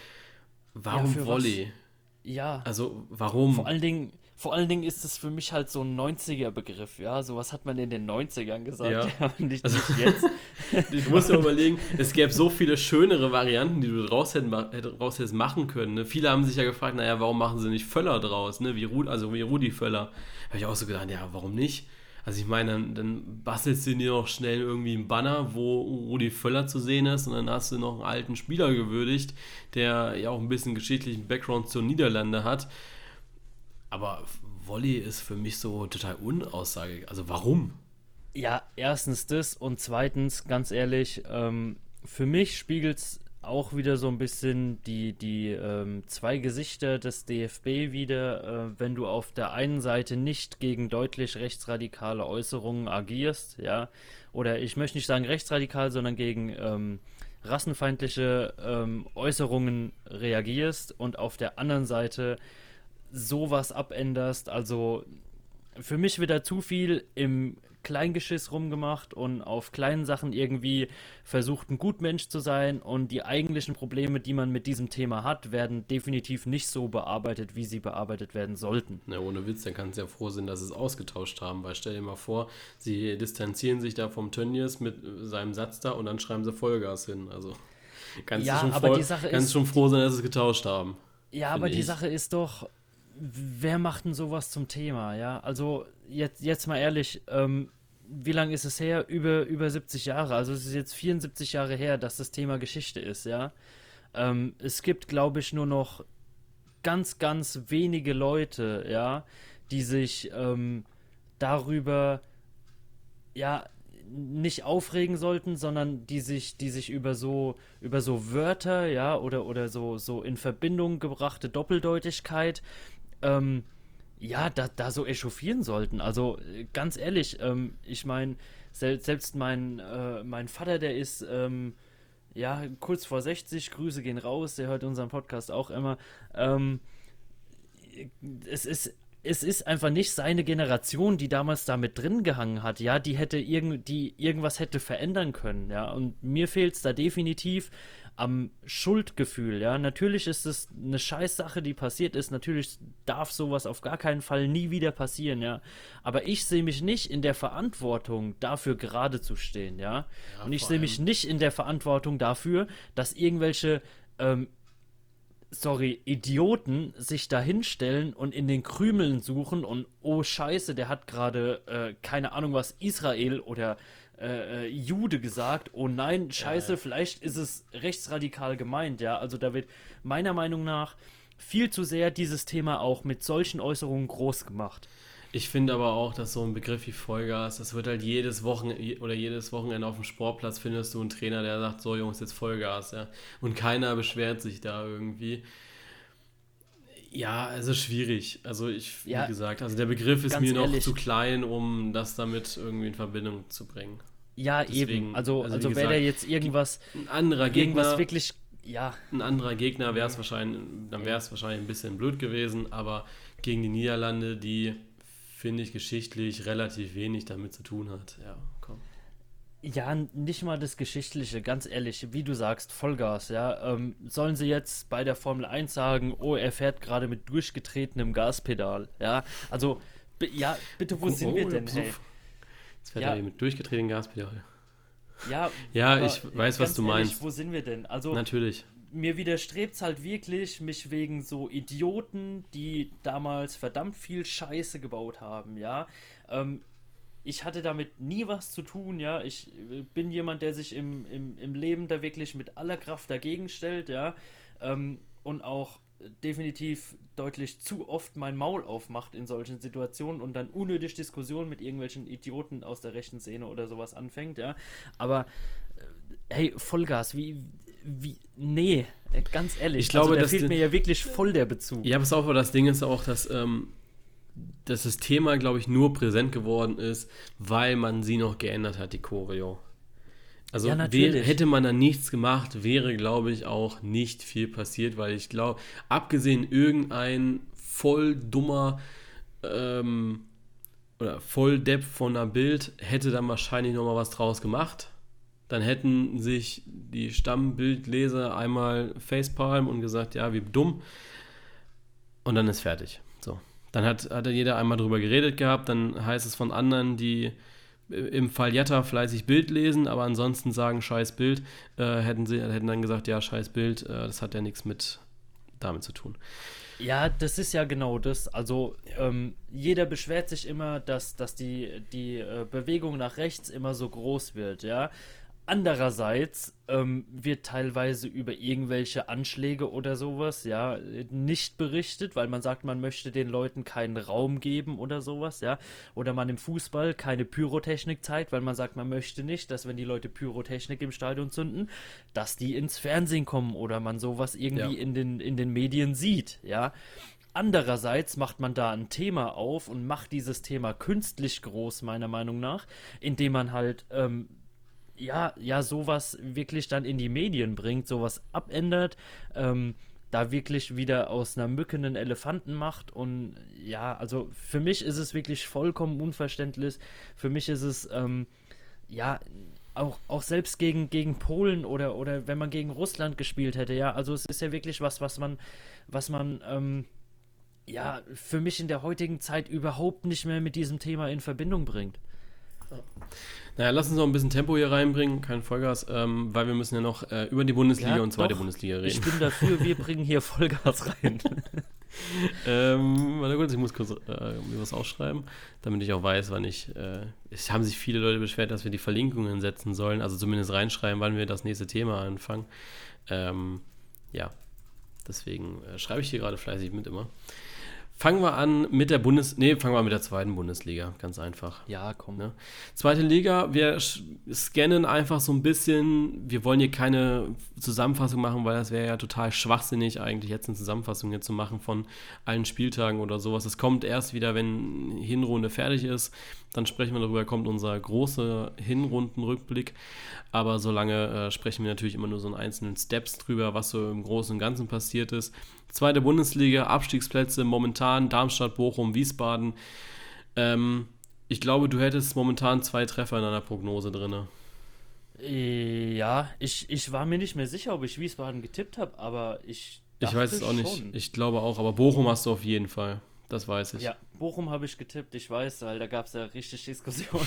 Warum ja, Volley? Was? Ja. Also, warum? Vor allen Dingen, vor allen Dingen ist es für mich halt so ein 90er-Begriff, ja. Sowas hat man in den 90ern gesagt, ja. ja nicht, also, nicht jetzt. du musst dir überlegen, es gäbe so viele schönere Varianten, die du draus, hätten, draus hättest machen können. Ne? Viele haben sich ja gefragt, naja, warum machen sie nicht Völler draus, ne? Wie Rudi, also wie Rudi Völler. Habe ich auch so gedacht, ja, warum nicht? Also ich meine, dann, dann bastelst du dir noch schnell irgendwie einen Banner, wo Rudi Völler zu sehen ist und dann hast du noch einen alten Spieler gewürdigt, der ja auch ein bisschen geschichtlichen Background zur Niederlande hat. Aber Wolli ist für mich so total unaussagig. Also warum? Ja, erstens das und zweitens, ganz ehrlich, ähm, für mich spiegelt es auch wieder so ein bisschen die, die ähm, zwei Gesichter des DFB wieder, äh, wenn du auf der einen Seite nicht gegen deutlich rechtsradikale Äußerungen agierst, ja, oder ich möchte nicht sagen rechtsradikal, sondern gegen ähm, rassenfeindliche ähm, Äußerungen reagierst und auf der anderen Seite sowas abänderst, also für mich wieder zu viel im Kleingeschiss rumgemacht und auf kleinen Sachen irgendwie versucht, ein Gutmensch zu sein. Und die eigentlichen Probleme, die man mit diesem Thema hat, werden definitiv nicht so bearbeitet, wie sie bearbeitet werden sollten. Na, ohne Witz, dann kann es ja froh sein, dass sie es ausgetauscht haben, weil stell dir mal vor, sie distanzieren sich da vom Tönnies mit seinem Satz da und dann schreiben sie Vollgas hin. Also kannst ja, du schon, voll, kannst ist, schon froh sein, dass sie es getauscht haben. Ja, aber ich. die Sache ist doch, wer macht denn sowas zum Thema, ja? Also jetzt, jetzt mal ehrlich, ähm, wie lange ist es her? Über, über 70 Jahre. Also es ist jetzt 74 Jahre her, dass das Thema Geschichte ist, ja. Ähm, es gibt, glaube ich, nur noch ganz, ganz wenige Leute, ja, die sich ähm, darüber, ja, nicht aufregen sollten, sondern die sich, die sich über so, über so Wörter, ja, oder, oder so, so in Verbindung gebrachte Doppeldeutigkeit, ähm, ja, da, da so echauffieren sollten. Also äh, ganz ehrlich, ähm, ich meine, sel selbst mein, äh, mein Vater, der ist ähm, ja kurz vor 60, Grüße gehen raus, der hört unseren Podcast auch immer. Ähm, es ist es ist einfach nicht seine Generation, die damals da mit drin gehangen hat, ja, die hätte irgend, die irgendwas hätte verändern können, ja, und mir fehlt es da definitiv am Schuldgefühl, ja. Natürlich ist es eine Scheißsache, die passiert ist. Natürlich darf sowas auf gar keinen Fall nie wieder passieren, ja. Aber ich sehe mich nicht in der Verantwortung, dafür gerade zu stehen, ja. ja Und ich sehe mich nicht in der Verantwortung dafür, dass irgendwelche ähm, sorry, Idioten sich da hinstellen und in den Krümeln suchen und oh Scheiße, der hat gerade äh, keine Ahnung was Israel oder äh, äh, Jude gesagt. Oh nein, Scheiße, ja. vielleicht ist es rechtsradikal gemeint, ja. Also da wird meiner Meinung nach viel zu sehr dieses Thema auch mit solchen Äußerungen groß gemacht. Ich finde aber auch, dass so ein Begriff wie Vollgas, das wird halt jedes Wochenende oder jedes Wochenende auf dem Sportplatz findest du einen Trainer, der sagt, so Jungs, jetzt Vollgas, ja. Und keiner beschwert sich da irgendwie. Ja, also schwierig. Also ich, wie ja, gesagt, also der Begriff ist mir noch zu klein, um das damit irgendwie in Verbindung zu bringen. Ja, Deswegen, eben. Also, also, also wäre der jetzt irgendwas, ein anderer Gegner, irgendwas wirklich, ja. Ein anderer Gegner wäre es wahrscheinlich, dann wäre es wahrscheinlich ein bisschen blöd gewesen, aber gegen die Niederlande, die finde ich, geschichtlich relativ wenig damit zu tun hat. Ja, komm. Ja, nicht mal das Geschichtliche, ganz ehrlich, wie du sagst, Vollgas, ja. Ähm, sollen sie jetzt bei der Formel 1 sagen, oh, er fährt gerade mit durchgetretenem Gaspedal, ja. Also, ja, bitte, wo oh, sind wir oh, denn, hey? Jetzt fährt ja. er mit durchgetretenem Gaspedal. Ja, ja ich weiß, was du ehrlich, meinst. Wo sind wir denn? Also, natürlich mir widerstrebt es halt wirklich, mich wegen so Idioten, die damals verdammt viel Scheiße gebaut haben, ja. Ähm, ich hatte damit nie was zu tun, ja. Ich äh, bin jemand, der sich im, im, im Leben da wirklich mit aller Kraft dagegen stellt, ja. Ähm, und auch definitiv deutlich zu oft mein Maul aufmacht in solchen Situationen und dann unnötig Diskussionen mit irgendwelchen Idioten aus der rechten Szene oder sowas anfängt, ja. Aber äh, hey, Vollgas, wie, wie, nee, ganz ehrlich. Ich glaube, also, da fehlt mir ja wirklich voll der Bezug. Ja, pass auf, aber das Ding ist auch, dass, ähm, dass das Thema, glaube ich, nur präsent geworden ist, weil man sie noch geändert hat, die Choreo. Also ja, wär, hätte man da nichts gemacht, wäre, glaube ich, auch nicht viel passiert, weil ich glaube, abgesehen irgendein voll dummer ähm, oder voll Depp von einer Bild hätte dann wahrscheinlich noch mal was draus gemacht dann hätten sich die Stammbildleser einmal facepalm und gesagt, ja, wie dumm. Und dann ist fertig. So. Dann hat, hat jeder einmal drüber geredet gehabt, dann heißt es von anderen, die im Fall Jetta fleißig Bild lesen, aber ansonsten sagen scheiß Bild, äh, hätten sie hätten dann gesagt, ja, scheiß Bild, äh, das hat ja nichts mit damit zu tun. Ja, das ist ja genau das. Also ähm, jeder beschwert sich immer, dass, dass die, die äh, Bewegung nach rechts immer so groß wird, ja. Andererseits ähm, wird teilweise über irgendwelche Anschläge oder sowas, ja, nicht berichtet, weil man sagt, man möchte den Leuten keinen Raum geben oder sowas, ja. Oder man im Fußball keine Pyrotechnik zeigt, weil man sagt, man möchte nicht, dass wenn die Leute Pyrotechnik im Stadion zünden, dass die ins Fernsehen kommen oder man sowas irgendwie ja. in, den, in den Medien sieht, ja. Andererseits macht man da ein Thema auf und macht dieses Thema künstlich groß, meiner Meinung nach, indem man halt ähm, ja, ja, sowas wirklich dann in die Medien bringt, sowas abändert, ähm, da wirklich wieder aus einer Mücke einen Elefanten macht und ja, also für mich ist es wirklich vollkommen unverständlich. Für mich ist es, ähm, ja, auch, auch selbst gegen, gegen Polen oder, oder wenn man gegen Russland gespielt hätte, ja, also es ist ja wirklich was, was man, was man, ähm, ja, für mich in der heutigen Zeit überhaupt nicht mehr mit diesem Thema in Verbindung bringt. Naja, lass uns noch ein bisschen Tempo hier reinbringen, kein Vollgas, ähm, weil wir müssen ja noch äh, über die Bundesliga ja, und zweite doch. Bundesliga reden. Ich bin dafür, wir bringen hier Vollgas rein. ähm, warte kurz, ich muss kurz äh, mir was aufschreiben, damit ich auch weiß, wann ich. Äh, es haben sich viele Leute beschwert, dass wir die Verlinkungen setzen sollen, also zumindest reinschreiben, wann wir das nächste Thema anfangen. Ähm, ja, deswegen äh, schreibe ich hier gerade fleißig mit immer. Fangen wir an mit der Bundes... Nee, fangen wir an mit der zweiten Bundesliga. Ganz einfach. Ja, komm. Ne? Zweite Liga, wir scannen einfach so ein bisschen. Wir wollen hier keine Zusammenfassung machen, weil das wäre ja total schwachsinnig, eigentlich jetzt eine Zusammenfassung hier zu machen von allen Spieltagen oder sowas. Es kommt erst wieder, wenn Hinrunde fertig ist. Dann sprechen wir darüber, kommt unser großer Hinrundenrückblick. Aber solange äh, sprechen wir natürlich immer nur so in einzelnen Steps drüber, was so im Großen und Ganzen passiert ist. Zweite Bundesliga, Abstiegsplätze momentan Darmstadt, Bochum, Wiesbaden. Ähm, ich glaube, du hättest momentan zwei Treffer in einer Prognose drin. Ja, ich, ich war mir nicht mehr sicher, ob ich Wiesbaden getippt habe, aber ich. Ich weiß es auch nicht. Ich glaube auch, aber Bochum hast du auf jeden Fall. Das weiß ich. Ja, Bochum habe ich getippt, ich weiß, weil da gab es ja richtig Diskussionen.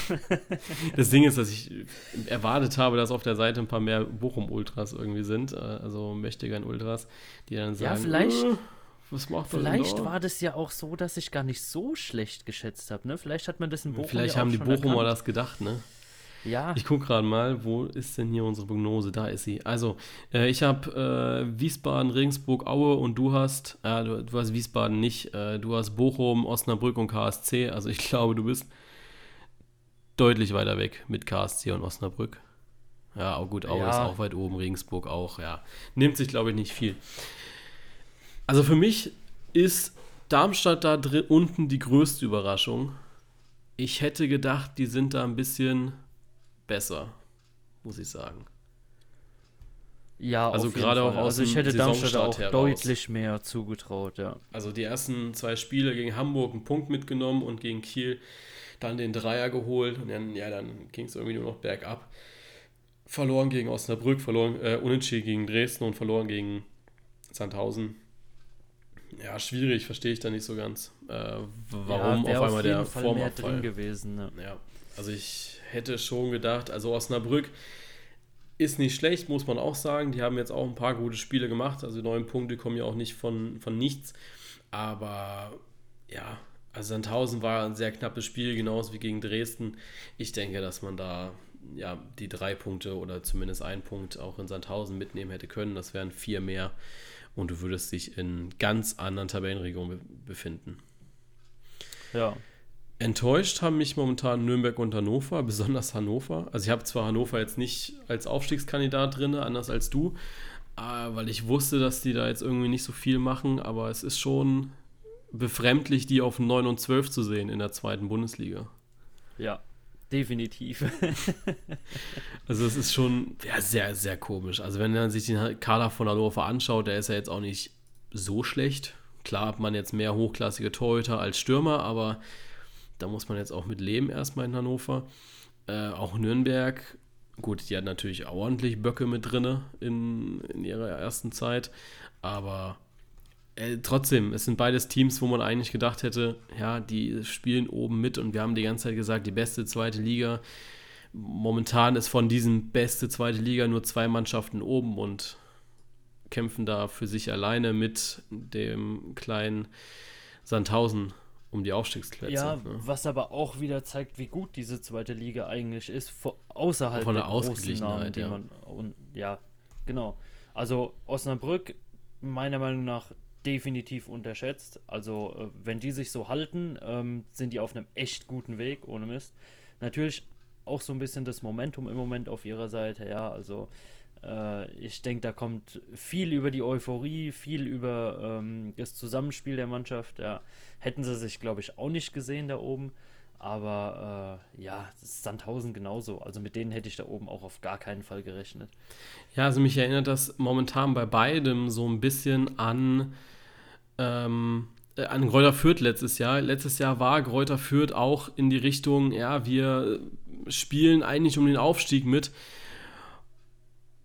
das Ding ist, dass ich erwartet habe, dass auf der Seite ein paar mehr Bochum-Ultras irgendwie sind, äh, also mächtigen Ultras, die dann sagen, ja, vielleicht, äh, was macht Vielleicht war das ja auch so, dass ich gar nicht so schlecht geschätzt habe, ne? Vielleicht hat man das in Bochum Vielleicht ja haben die Bochumer erkannt. das gedacht, ne? Ja. Ich gucke gerade mal, wo ist denn hier unsere Prognose? Da ist sie. Also, äh, ich habe äh, Wiesbaden, Regensburg, Aue und du hast, äh, du, du, hast Wiesbaden nicht, äh, du hast Bochum, Osnabrück und KSC. Also, ich glaube, du bist deutlich weiter weg mit KSC und Osnabrück. Ja, auch gut, Aue ja. ist auch weit oben, Regensburg auch, ja. Nimmt sich, glaube ich, nicht viel. Also, für mich ist Darmstadt da drin, unten die größte Überraschung. Ich hätte gedacht, die sind da ein bisschen besser, muss ich sagen. Ja, also gerade auch aus Also ich hätte Darmstadt auch heraus. deutlich mehr zugetraut, ja. Also die ersten zwei Spiele gegen Hamburg einen Punkt mitgenommen und gegen Kiel dann den Dreier geholt und dann, ja, dann ging es irgendwie nur noch bergab. Verloren gegen Osnabrück, verloren, äh, unentschieden gegen Dresden und verloren gegen Sandhausen. Ja, schwierig, verstehe ich da nicht so ganz. Äh, warum ja, auf einmal auf der Fall Formabfall. drin gewesen. Ne? Ja, also ich hätte schon gedacht, also Osnabrück ist nicht schlecht, muss man auch sagen. Die haben jetzt auch ein paar gute Spiele gemacht. Also neun Punkte kommen ja auch nicht von, von nichts. Aber ja, also Sandhausen war ein sehr knappes Spiel, genauso wie gegen Dresden. Ich denke, dass man da ja die drei Punkte oder zumindest einen Punkt auch in Sandhausen mitnehmen hätte können. Das wären vier mehr und du würdest dich in ganz anderen Tabellenregionen befinden. Ja, Enttäuscht haben mich momentan Nürnberg und Hannover, besonders Hannover. Also ich habe zwar Hannover jetzt nicht als Aufstiegskandidat drin, anders als du, äh, weil ich wusste, dass die da jetzt irgendwie nicht so viel machen, aber es ist schon befremdlich, die auf 9 und 12 zu sehen in der zweiten Bundesliga. Ja, definitiv. also es ist schon ja, sehr, sehr komisch. Also wenn man sich den Kader von Hannover anschaut, der ist ja jetzt auch nicht so schlecht. Klar hat man jetzt mehr hochklassige Torhüter als Stürmer, aber da muss man jetzt auch mit leben erstmal in Hannover. Äh, auch Nürnberg, gut, die hat natürlich ordentlich Böcke mit drin in, in ihrer ersten Zeit, aber äh, trotzdem, es sind beides Teams, wo man eigentlich gedacht hätte, ja, die spielen oben mit und wir haben die ganze Zeit gesagt, die beste zweite Liga. Momentan ist von diesen beste zweite Liga nur zwei Mannschaften oben und kämpfen da für sich alleine mit dem kleinen Sandhausen um die Aufstiegsplätze. Ja, ne? was aber auch wieder zeigt, wie gut diese zweite Liga eigentlich ist, vor, außerhalb Von der, der Ausgeglichenheit, Namen, ja. Man, und, ja, genau. Also Osnabrück, meiner Meinung nach, definitiv unterschätzt. Also, äh, wenn die sich so halten, ähm, sind die auf einem echt guten Weg, ohne Mist. Natürlich auch so ein bisschen das Momentum im Moment auf ihrer Seite, ja, also äh, ich denke, da kommt viel über die Euphorie, viel über ähm, das Zusammenspiel der Mannschaft. Ja. Hätten sie sich, glaube ich, auch nicht gesehen da oben. Aber äh, ja, Sandhausen genauso. Also mit denen hätte ich da oben auch auf gar keinen Fall gerechnet. Ja, also mich erinnert das momentan bei beidem so ein bisschen an, ähm, äh, an Gräuter Fürth letztes Jahr. Letztes Jahr war Gräuter Fürth auch in die Richtung, ja, wir spielen eigentlich um den Aufstieg mit.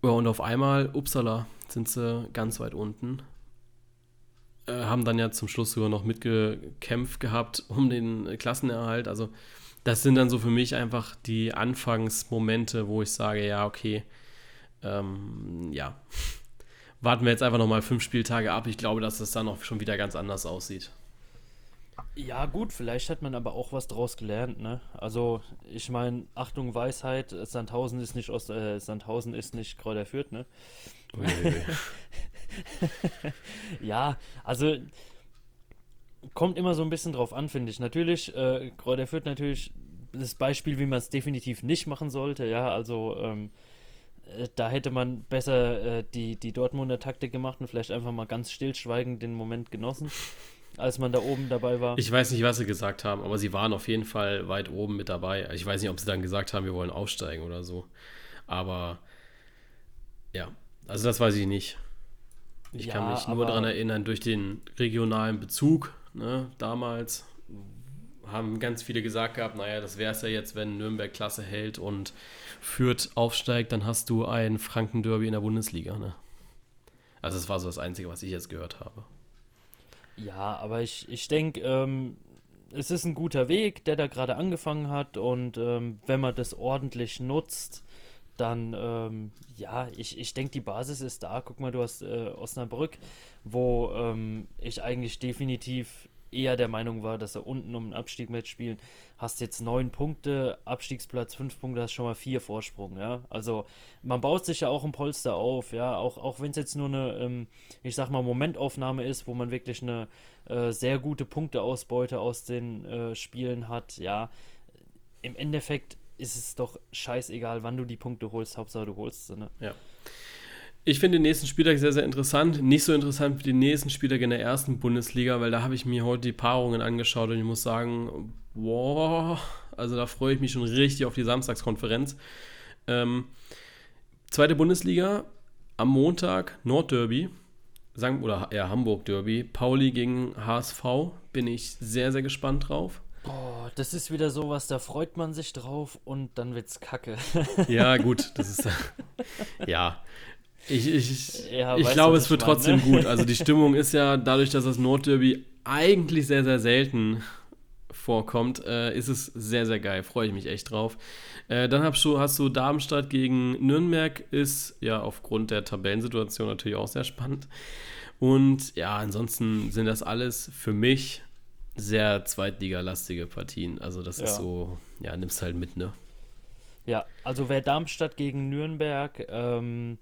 Ja, und auf einmal, upsala, sind sie ganz weit unten. Äh, haben dann ja zum Schluss sogar noch mitgekämpft gehabt um den Klassenerhalt. Also, das sind dann so für mich einfach die Anfangsmomente, wo ich sage, ja, okay, ähm, ja, warten wir jetzt einfach nochmal fünf Spieltage ab. Ich glaube, dass es dann auch schon wieder ganz anders aussieht. Ja, gut, vielleicht hat man aber auch was draus gelernt, ne? Also, ich meine, Achtung, Weisheit, Sandhausen ist nicht Ost, äh, Sandhausen ist nicht Kräuter Fürth, ne? ja, also kommt immer so ein bisschen drauf an, finde ich. Natürlich, äh, Kräuter führt natürlich das Beispiel, wie man es definitiv nicht machen sollte. Ja, also ähm, äh, da hätte man besser äh, die, die Dortmunder Taktik gemacht und vielleicht einfach mal ganz stillschweigend den Moment genossen, als man da oben dabei war. Ich weiß nicht, was sie gesagt haben, aber sie waren auf jeden Fall weit oben mit dabei. Ich weiß nicht, ob sie dann gesagt haben, wir wollen aufsteigen oder so. Aber ja, also das weiß ich nicht. Ich ja, kann mich nur daran erinnern, durch den regionalen Bezug, ne, damals haben ganz viele gesagt gehabt, naja, das wäre es ja jetzt, wenn Nürnberg Klasse hält und Fürth aufsteigt, dann hast du ein Franken-Derby in der Bundesliga. Ne? Also das war so das Einzige, was ich jetzt gehört habe. Ja, aber ich, ich denke, ähm, es ist ein guter Weg, der da gerade angefangen hat und ähm, wenn man das ordentlich nutzt, dann, ähm, ja, ich, ich denke, die Basis ist da. Guck mal, du hast äh, Osnabrück, wo ähm, ich eigentlich definitiv eher der Meinung war, dass er unten um den Abstieg mitspielen. Hast jetzt neun Punkte, Abstiegsplatz fünf Punkte, hast schon mal vier Vorsprung, ja. Also man baut sich ja auch ein Polster auf, ja, auch, auch wenn es jetzt nur eine, ähm, ich sag mal, Momentaufnahme ist, wo man wirklich eine äh, sehr gute Punkteausbeute aus den äh, Spielen hat, ja. Im Endeffekt ist es doch scheißegal, wann du die Punkte holst, Hauptsache du holst sie, ne? Ja. Ich finde den nächsten Spieltag sehr, sehr interessant. Nicht so interessant wie den nächsten Spieltag in der ersten Bundesliga, weil da habe ich mir heute die Paarungen angeschaut und ich muss sagen, boah, also da freue ich mich schon richtig auf die Samstagskonferenz. Ähm, zweite Bundesliga, am Montag Nordderby, oder ja, Hamburg Derby, Pauli gegen HSV, bin ich sehr, sehr gespannt drauf. Boah, das ist wieder sowas, da freut man sich drauf und dann wird's kacke. Ja, gut, das ist ja. Ich, ich, ja, ich glaube, es wird meine, trotzdem ne? gut. Also die Stimmung ist ja dadurch, dass das Nordderby eigentlich sehr, sehr selten vorkommt, äh, ist es sehr, sehr geil. Freue ich mich echt drauf. Äh, dann hast du, hast du Darmstadt gegen Nürnberg, ist ja aufgrund der Tabellensituation natürlich auch sehr spannend. Und ja, ansonsten sind das alles für mich sehr zweitligalastige Partien. Also das ja. ist so, ja, nimmst halt mit, ne? Ja, also wer Darmstadt gegen Nürnberg, ähm,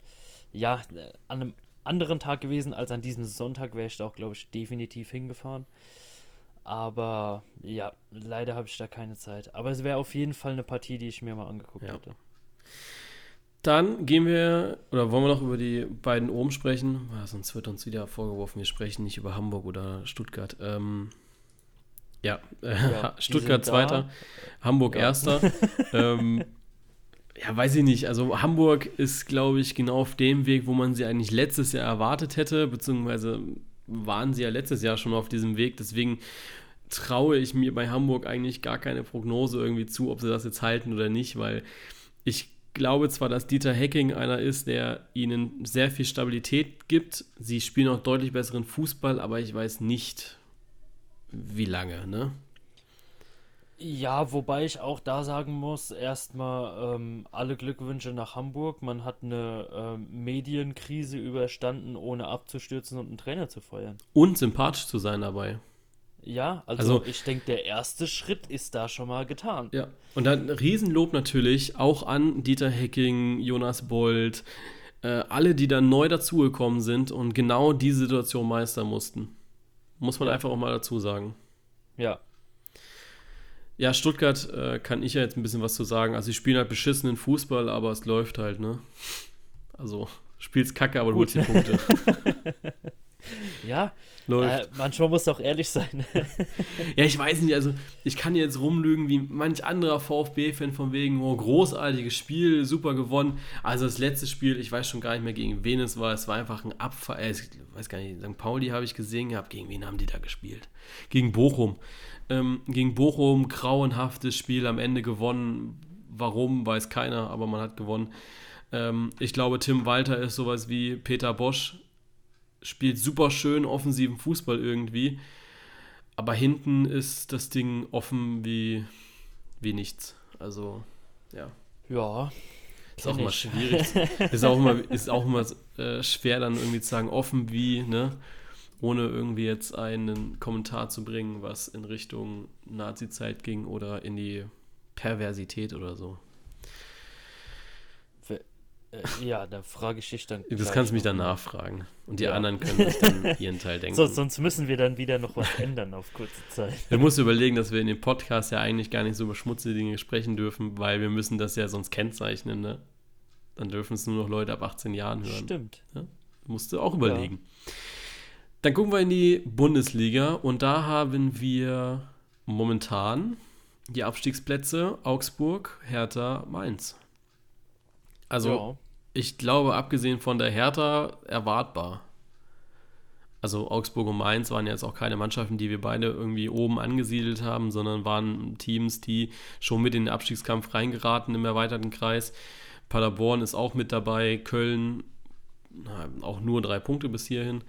ja, an einem anderen Tag gewesen als an diesem Sonntag, wäre ich da auch, glaube ich, definitiv hingefahren. Aber ja, leider habe ich da keine Zeit. Aber es wäre auf jeden Fall eine Partie, die ich mir mal angeguckt ja. hätte. Dann gehen wir, oder wollen wir noch über die beiden oben sprechen? Ja, sonst wird uns wieder vorgeworfen, wir sprechen nicht über Hamburg oder Stuttgart. Ähm, ja, ja Stuttgart Zweiter, Hamburg ja. Erster. ähm, ja, weiß ich nicht. Also Hamburg ist, glaube ich, genau auf dem Weg, wo man sie eigentlich letztes Jahr erwartet hätte, beziehungsweise waren sie ja letztes Jahr schon auf diesem Weg. Deswegen traue ich mir bei Hamburg eigentlich gar keine Prognose irgendwie zu, ob sie das jetzt halten oder nicht, weil ich glaube zwar, dass Dieter Hecking einer ist, der ihnen sehr viel Stabilität gibt. Sie spielen auch deutlich besseren Fußball, aber ich weiß nicht, wie lange, ne? Ja, wobei ich auch da sagen muss, erstmal ähm, alle Glückwünsche nach Hamburg. Man hat eine ähm, Medienkrise überstanden, ohne abzustürzen und einen Trainer zu feuern. Und sympathisch zu sein dabei. Ja, also, also ich denke, der erste Schritt ist da schon mal getan. Ja, und dann Riesenlob natürlich auch an Dieter Hecking, Jonas Bold, äh, alle, die dann neu dazugekommen sind und genau diese Situation meistern mussten. Muss man ja. einfach auch mal dazu sagen. Ja, ja, Stuttgart äh, kann ich ja jetzt ein bisschen was zu sagen. Also, sie spielen halt beschissenen Fußball, aber es läuft halt, ne? Also, spielst kacke, aber du holst die Punkte. ja, läuft. Äh, manchmal muss doch ehrlich sein. ja, ich weiß nicht, also, ich kann jetzt rumlügen wie manch anderer VfB-Fan von wegen, oh, großartiges Spiel, super gewonnen. Also, das letzte Spiel, ich weiß schon gar nicht mehr, gegen wen es war. Es war einfach ein Abfall. Äh, ich weiß gar nicht, St. Pauli habe ich gesehen gehabt. Gegen wen haben die da gespielt? Gegen Bochum. Ähm, gegen Bochum, grauenhaftes Spiel, am Ende gewonnen. Warum, weiß keiner, aber man hat gewonnen. Ähm, ich glaube, Tim Walter ist sowas wie Peter Bosch, spielt super schön offensiven Fußball irgendwie, aber hinten ist das Ding offen wie, wie nichts. Also, ja. Ja. Ist auch immer schwierig. ist auch immer, ist auch immer äh, schwer, dann irgendwie zu sagen, offen wie, ne? ohne irgendwie jetzt einen Kommentar zu bringen, was in Richtung Nazi-Zeit ging oder in die Perversität oder so. Äh, ja, da frage ich dich dann. Das kannst du mich dann nachfragen. Und die ja. anderen können sich dann ihren Teil denken. So, sonst müssen wir dann wieder noch was ändern auf kurze Zeit. Du musst überlegen, dass wir in dem Podcast ja eigentlich gar nicht so über schmutzige Dinge sprechen dürfen, weil wir müssen das ja sonst kennzeichnen, ne? Dann dürfen es nur noch Leute ab 18 Jahren hören. Stimmt. Ja? Musst du auch überlegen. Ja. Dann gucken wir in die Bundesliga und da haben wir momentan die Abstiegsplätze Augsburg, Hertha, Mainz. Also ja. ich glaube, abgesehen von der Hertha, erwartbar. Also Augsburg und Mainz waren jetzt auch keine Mannschaften, die wir beide irgendwie oben angesiedelt haben, sondern waren Teams, die schon mit in den Abstiegskampf reingeraten im erweiterten Kreis. Paderborn ist auch mit dabei, Köln na, auch nur drei Punkte bis hierhin.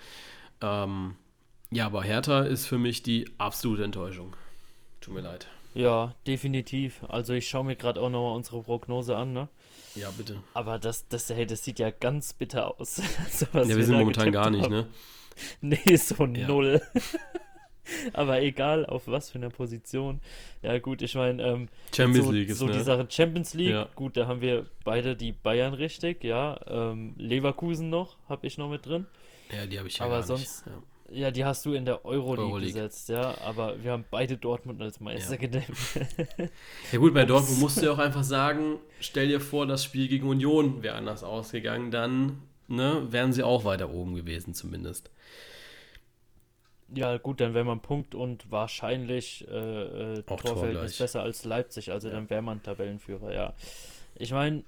Ähm, ja, aber Hertha ist für mich die absolute Enttäuschung. Tut mir leid. Ja, definitiv. Also ich schaue mir gerade auch nochmal unsere Prognose an, ne? Ja, bitte. Aber das, das, hey, das sieht ja ganz bitter aus. so, ja, wir, wir sind momentan gar nicht, haben. ne? Nee, so ja. null. Aber egal, auf was für eine Position. Ja, gut, ich meine, ähm, Champions so, League ist so ne? die Sache Champions League. Ja. Gut, da haben wir beide die Bayern richtig, ja. Ähm, Leverkusen noch, habe ich noch mit drin. Ja, die habe ich ja Aber sonst, ja. Ja, die hast du in der Euroleague, Euroleague. gesetzt, ja. Aber wir haben beide Dortmund als Meister ja. gedämmt. ja gut, bei Dortmund musst du ja auch einfach sagen, stell dir vor, das Spiel gegen Union wäre anders ausgegangen, dann ne, wären sie auch weiter oben gewesen zumindest. Ja, gut, dann wäre man Punkt und wahrscheinlich äh, äh, Torverhältnis besser als Leipzig. Also ja. dann wäre man Tabellenführer, ja. Ich meine,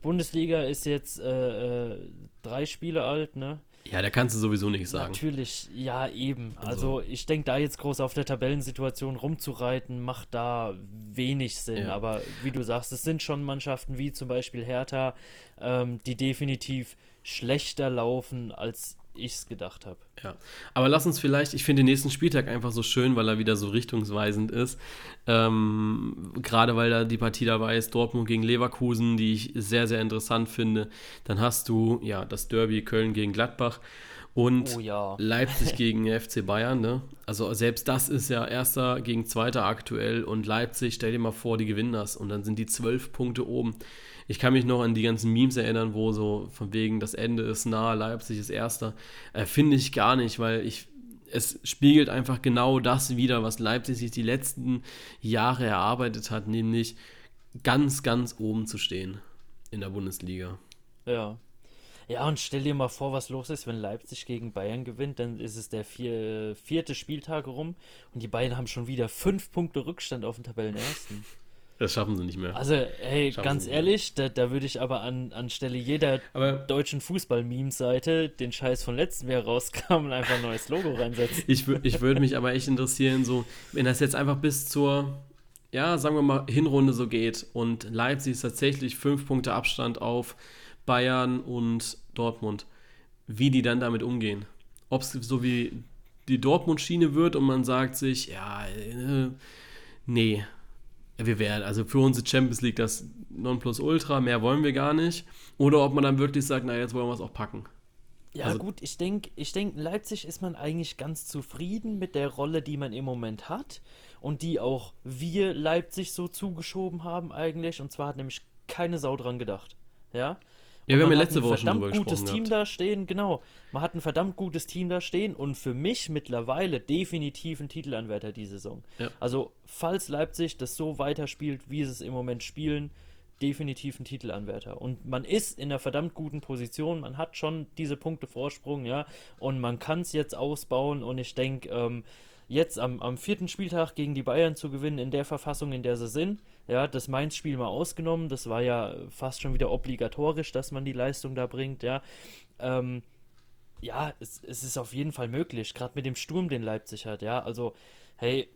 Bundesliga ist jetzt äh, äh, drei Spiele alt, ne? Ja, da kannst du sowieso nicht sagen. Natürlich, ja, eben. Also, also ich denke, da jetzt groß auf der Tabellensituation rumzureiten, macht da wenig Sinn. Ja. Aber wie du sagst, es sind schon Mannschaften wie zum Beispiel Hertha, ähm, die definitiv schlechter laufen, als ich es gedacht habe. Ja, aber lass uns vielleicht, ich finde den nächsten Spieltag einfach so schön, weil er wieder so richtungsweisend ist. Ähm, Gerade weil da die Partie dabei ist, Dortmund gegen Leverkusen, die ich sehr, sehr interessant finde. Dann hast du ja das Derby Köln gegen Gladbach und oh, ja. Leipzig gegen FC Bayern. Ne? Also selbst das ist ja erster gegen zweiter aktuell und Leipzig, stell dir mal vor, die gewinnen das und dann sind die zwölf Punkte oben. Ich kann mich noch an die ganzen Memes erinnern, wo so von wegen das Ende ist nah, Leipzig ist Erster. Äh, Finde ich gar nicht, weil ich es spiegelt einfach genau das wider, was Leipzig sich die letzten Jahre erarbeitet hat, nämlich ganz, ganz oben zu stehen in der Bundesliga. Ja. Ja, und stell dir mal vor, was los ist, wenn Leipzig gegen Bayern gewinnt, dann ist es der vier, vierte Spieltag rum und die Bayern haben schon wieder fünf Punkte Rückstand auf den Tabellenersten. Das schaffen sie nicht mehr. Also, hey, schaffen ganz ehrlich, da, da würde ich aber an, anstelle jeder aber deutschen Fußball-Meme-Seite den Scheiß von letztem Jahr rauskam und einfach ein neues Logo reinsetzen. Ich, ich würde mich aber echt interessieren, so, wenn das jetzt einfach bis zur, ja, sagen wir mal, Hinrunde so geht und Leipzig ist tatsächlich fünf Punkte Abstand auf Bayern und Dortmund, wie die dann damit umgehen. Ob es so wie die Dortmund-Schiene wird und man sagt sich, ja, äh, nee, wir werden, also für uns ist Champions League das Nonplusultra, mehr wollen wir gar nicht. Oder ob man dann wirklich sagt, na, jetzt wollen wir es auch packen. Ja, also, gut, ich denke, ich denk, Leipzig ist man eigentlich ganz zufrieden mit der Rolle, die man im Moment hat und die auch wir Leipzig so zugeschoben haben eigentlich. Und zwar hat nämlich keine Sau dran gedacht. Ja, ja, wir haben ja letzte Woche schon drüber gesprochen. gutes Team da stehen, genau. Man hat ein verdammt gutes Team da stehen und für mich mittlerweile definitiv ein Titelanwärter die Saison. Ja. Also, falls Leipzig das so weiterspielt, wie sie es im Moment spielen, definitiv ein Titelanwärter. Und man ist in einer verdammt guten Position, man hat schon diese Punkte Vorsprung, ja, und man kann es jetzt ausbauen und ich denke, ähm, jetzt am, am vierten Spieltag gegen die Bayern zu gewinnen in der Verfassung, in der sie sind. Ja, das Mainz-Spiel mal ausgenommen, das war ja fast schon wieder obligatorisch, dass man die Leistung da bringt, ja. Ähm, ja, es, es ist auf jeden Fall möglich, gerade mit dem Sturm, den Leipzig hat, ja. Also, hey,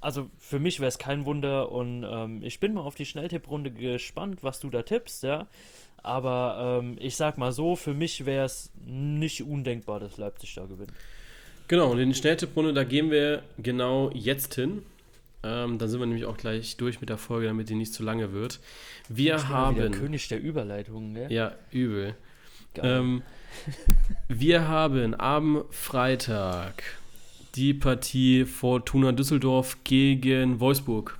also für mich wäre es kein Wunder und ähm, ich bin mal auf die Schnelltipprunde gespannt, was du da tippst, ja. Aber ähm, ich sag mal so, für mich wäre es nicht undenkbar, dass Leipzig da gewinnt. Genau, und in die Schnelltipprunde, da gehen wir genau jetzt hin. Ähm, dann sind wir nämlich auch gleich durch mit der Folge, damit die nicht zu lange wird. Wir haben. Der König der Überleitungen, ne? Ja, übel. Ähm, wir haben am Freitag die Partie Fortuna Düsseldorf gegen Wolfsburg.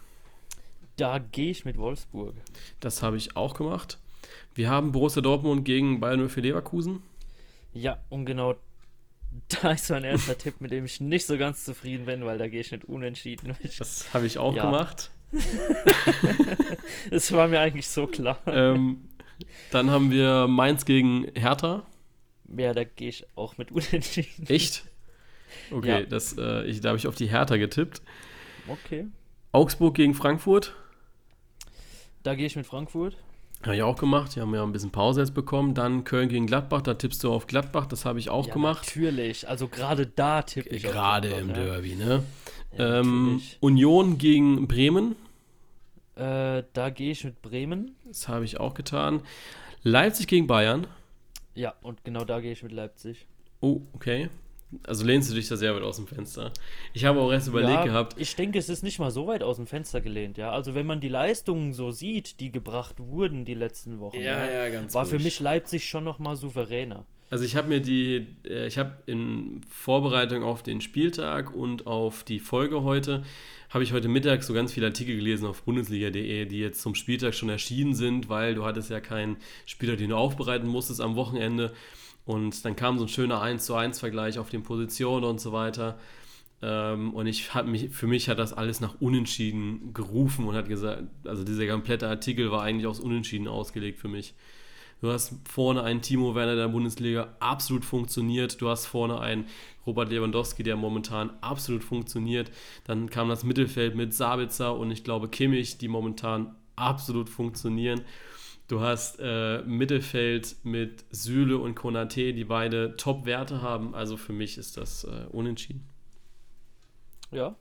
Da gehe ich mit Wolfsburg. Das habe ich auch gemacht. Wir haben Borussia Dortmund gegen Bayern 04 Leverkusen. Ja, und genau da ist mein erster Tipp, mit dem ich nicht so ganz zufrieden bin, weil da gehe ich nicht unentschieden. Das habe ich auch ja. gemacht. das war mir eigentlich so klar. Ähm, dann haben wir Mainz gegen Hertha. Ja, da gehe ich auch mit unentschieden. Echt? Okay, ja. das, äh, ich, da habe ich auf die Hertha getippt. Okay. Augsburg gegen Frankfurt. Da gehe ich mit Frankfurt. Habe ich auch gemacht. Die haben ja ein bisschen Pause jetzt bekommen. Dann Köln gegen Gladbach. Da tippst du auf Gladbach. Das habe ich auch ja, gemacht. Natürlich. Also gerade da tippe ich Gerade im ja. Derby, ne? Ja, ähm, Union gegen Bremen. Äh, da gehe ich mit Bremen. Das habe ich auch getan. Leipzig gegen Bayern. Ja, und genau da gehe ich mit Leipzig. Oh, okay. Also lehnst du dich da sehr weit aus dem Fenster. Ich habe auch erst überlegt ja, gehabt. Ich denke, es ist nicht mal so weit aus dem Fenster gelehnt, ja. Also wenn man die Leistungen so sieht, die gebracht wurden die letzten Wochen, ja, ja, ganz war ruhig. für mich Leipzig schon noch mal souveräner. Also ich habe mir die, äh, ich habe in Vorbereitung auf den Spieltag und auf die Folge heute, habe ich heute Mittag so ganz viele Artikel gelesen auf bundesliga.de, die jetzt zum Spieltag schon erschienen sind, weil du hattest ja keinen Spieler, den du aufbereiten musstest am Wochenende. Und dann kam so ein schöner 1 zu 1 Vergleich auf den Positionen und so weiter. Ähm, und ich habe mich, für mich hat das alles nach Unentschieden gerufen und hat gesagt, also dieser komplette Artikel war eigentlich aus Unentschieden ausgelegt für mich. Du hast vorne einen Timo Werner der Bundesliga, absolut funktioniert. Du hast vorne einen Robert Lewandowski, der momentan absolut funktioniert. Dann kam das Mittelfeld mit Sabitzer und ich glaube Kimmich, die momentan absolut funktionieren. Du hast äh, Mittelfeld mit Süle und Konate, die beide Top-Werte haben. Also für mich ist das äh, unentschieden. Ja.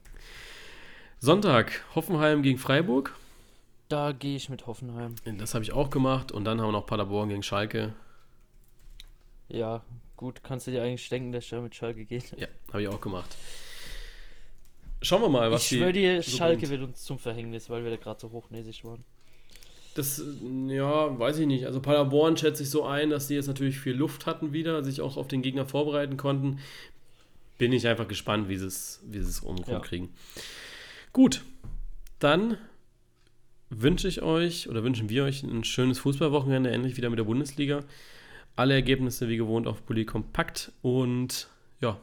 Sonntag, Hoffenheim gegen Freiburg. Da gehe ich mit Hoffenheim. Das habe ich auch gemacht. Und dann haben wir noch Paderborn gegen Schalke. Ja, gut, kannst du dir eigentlich denken, dass er mit Schalke geht. Ja, habe ich auch gemacht. Schauen wir mal, was ich die. Ich schwöre dir, so Schalke bringt. wird uns zum Verhängnis, weil wir da gerade so hochnäsig waren. Das, ja, weiß ich nicht. Also Paderborn schätze ich so ein, dass die jetzt natürlich viel Luft hatten wieder, sich auch auf den Gegner vorbereiten konnten. Bin ich einfach gespannt, wie sie es, wie sie es rumkriegen. Ja. Gut, dann wünsche ich euch oder wünschen wir euch ein schönes Fußballwochenende, endlich wieder mit der Bundesliga. Alle Ergebnisse wie gewohnt auf Bully Kompakt und ja,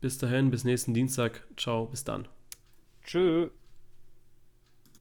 bis dahin, bis nächsten Dienstag. Ciao, bis dann. Tschö.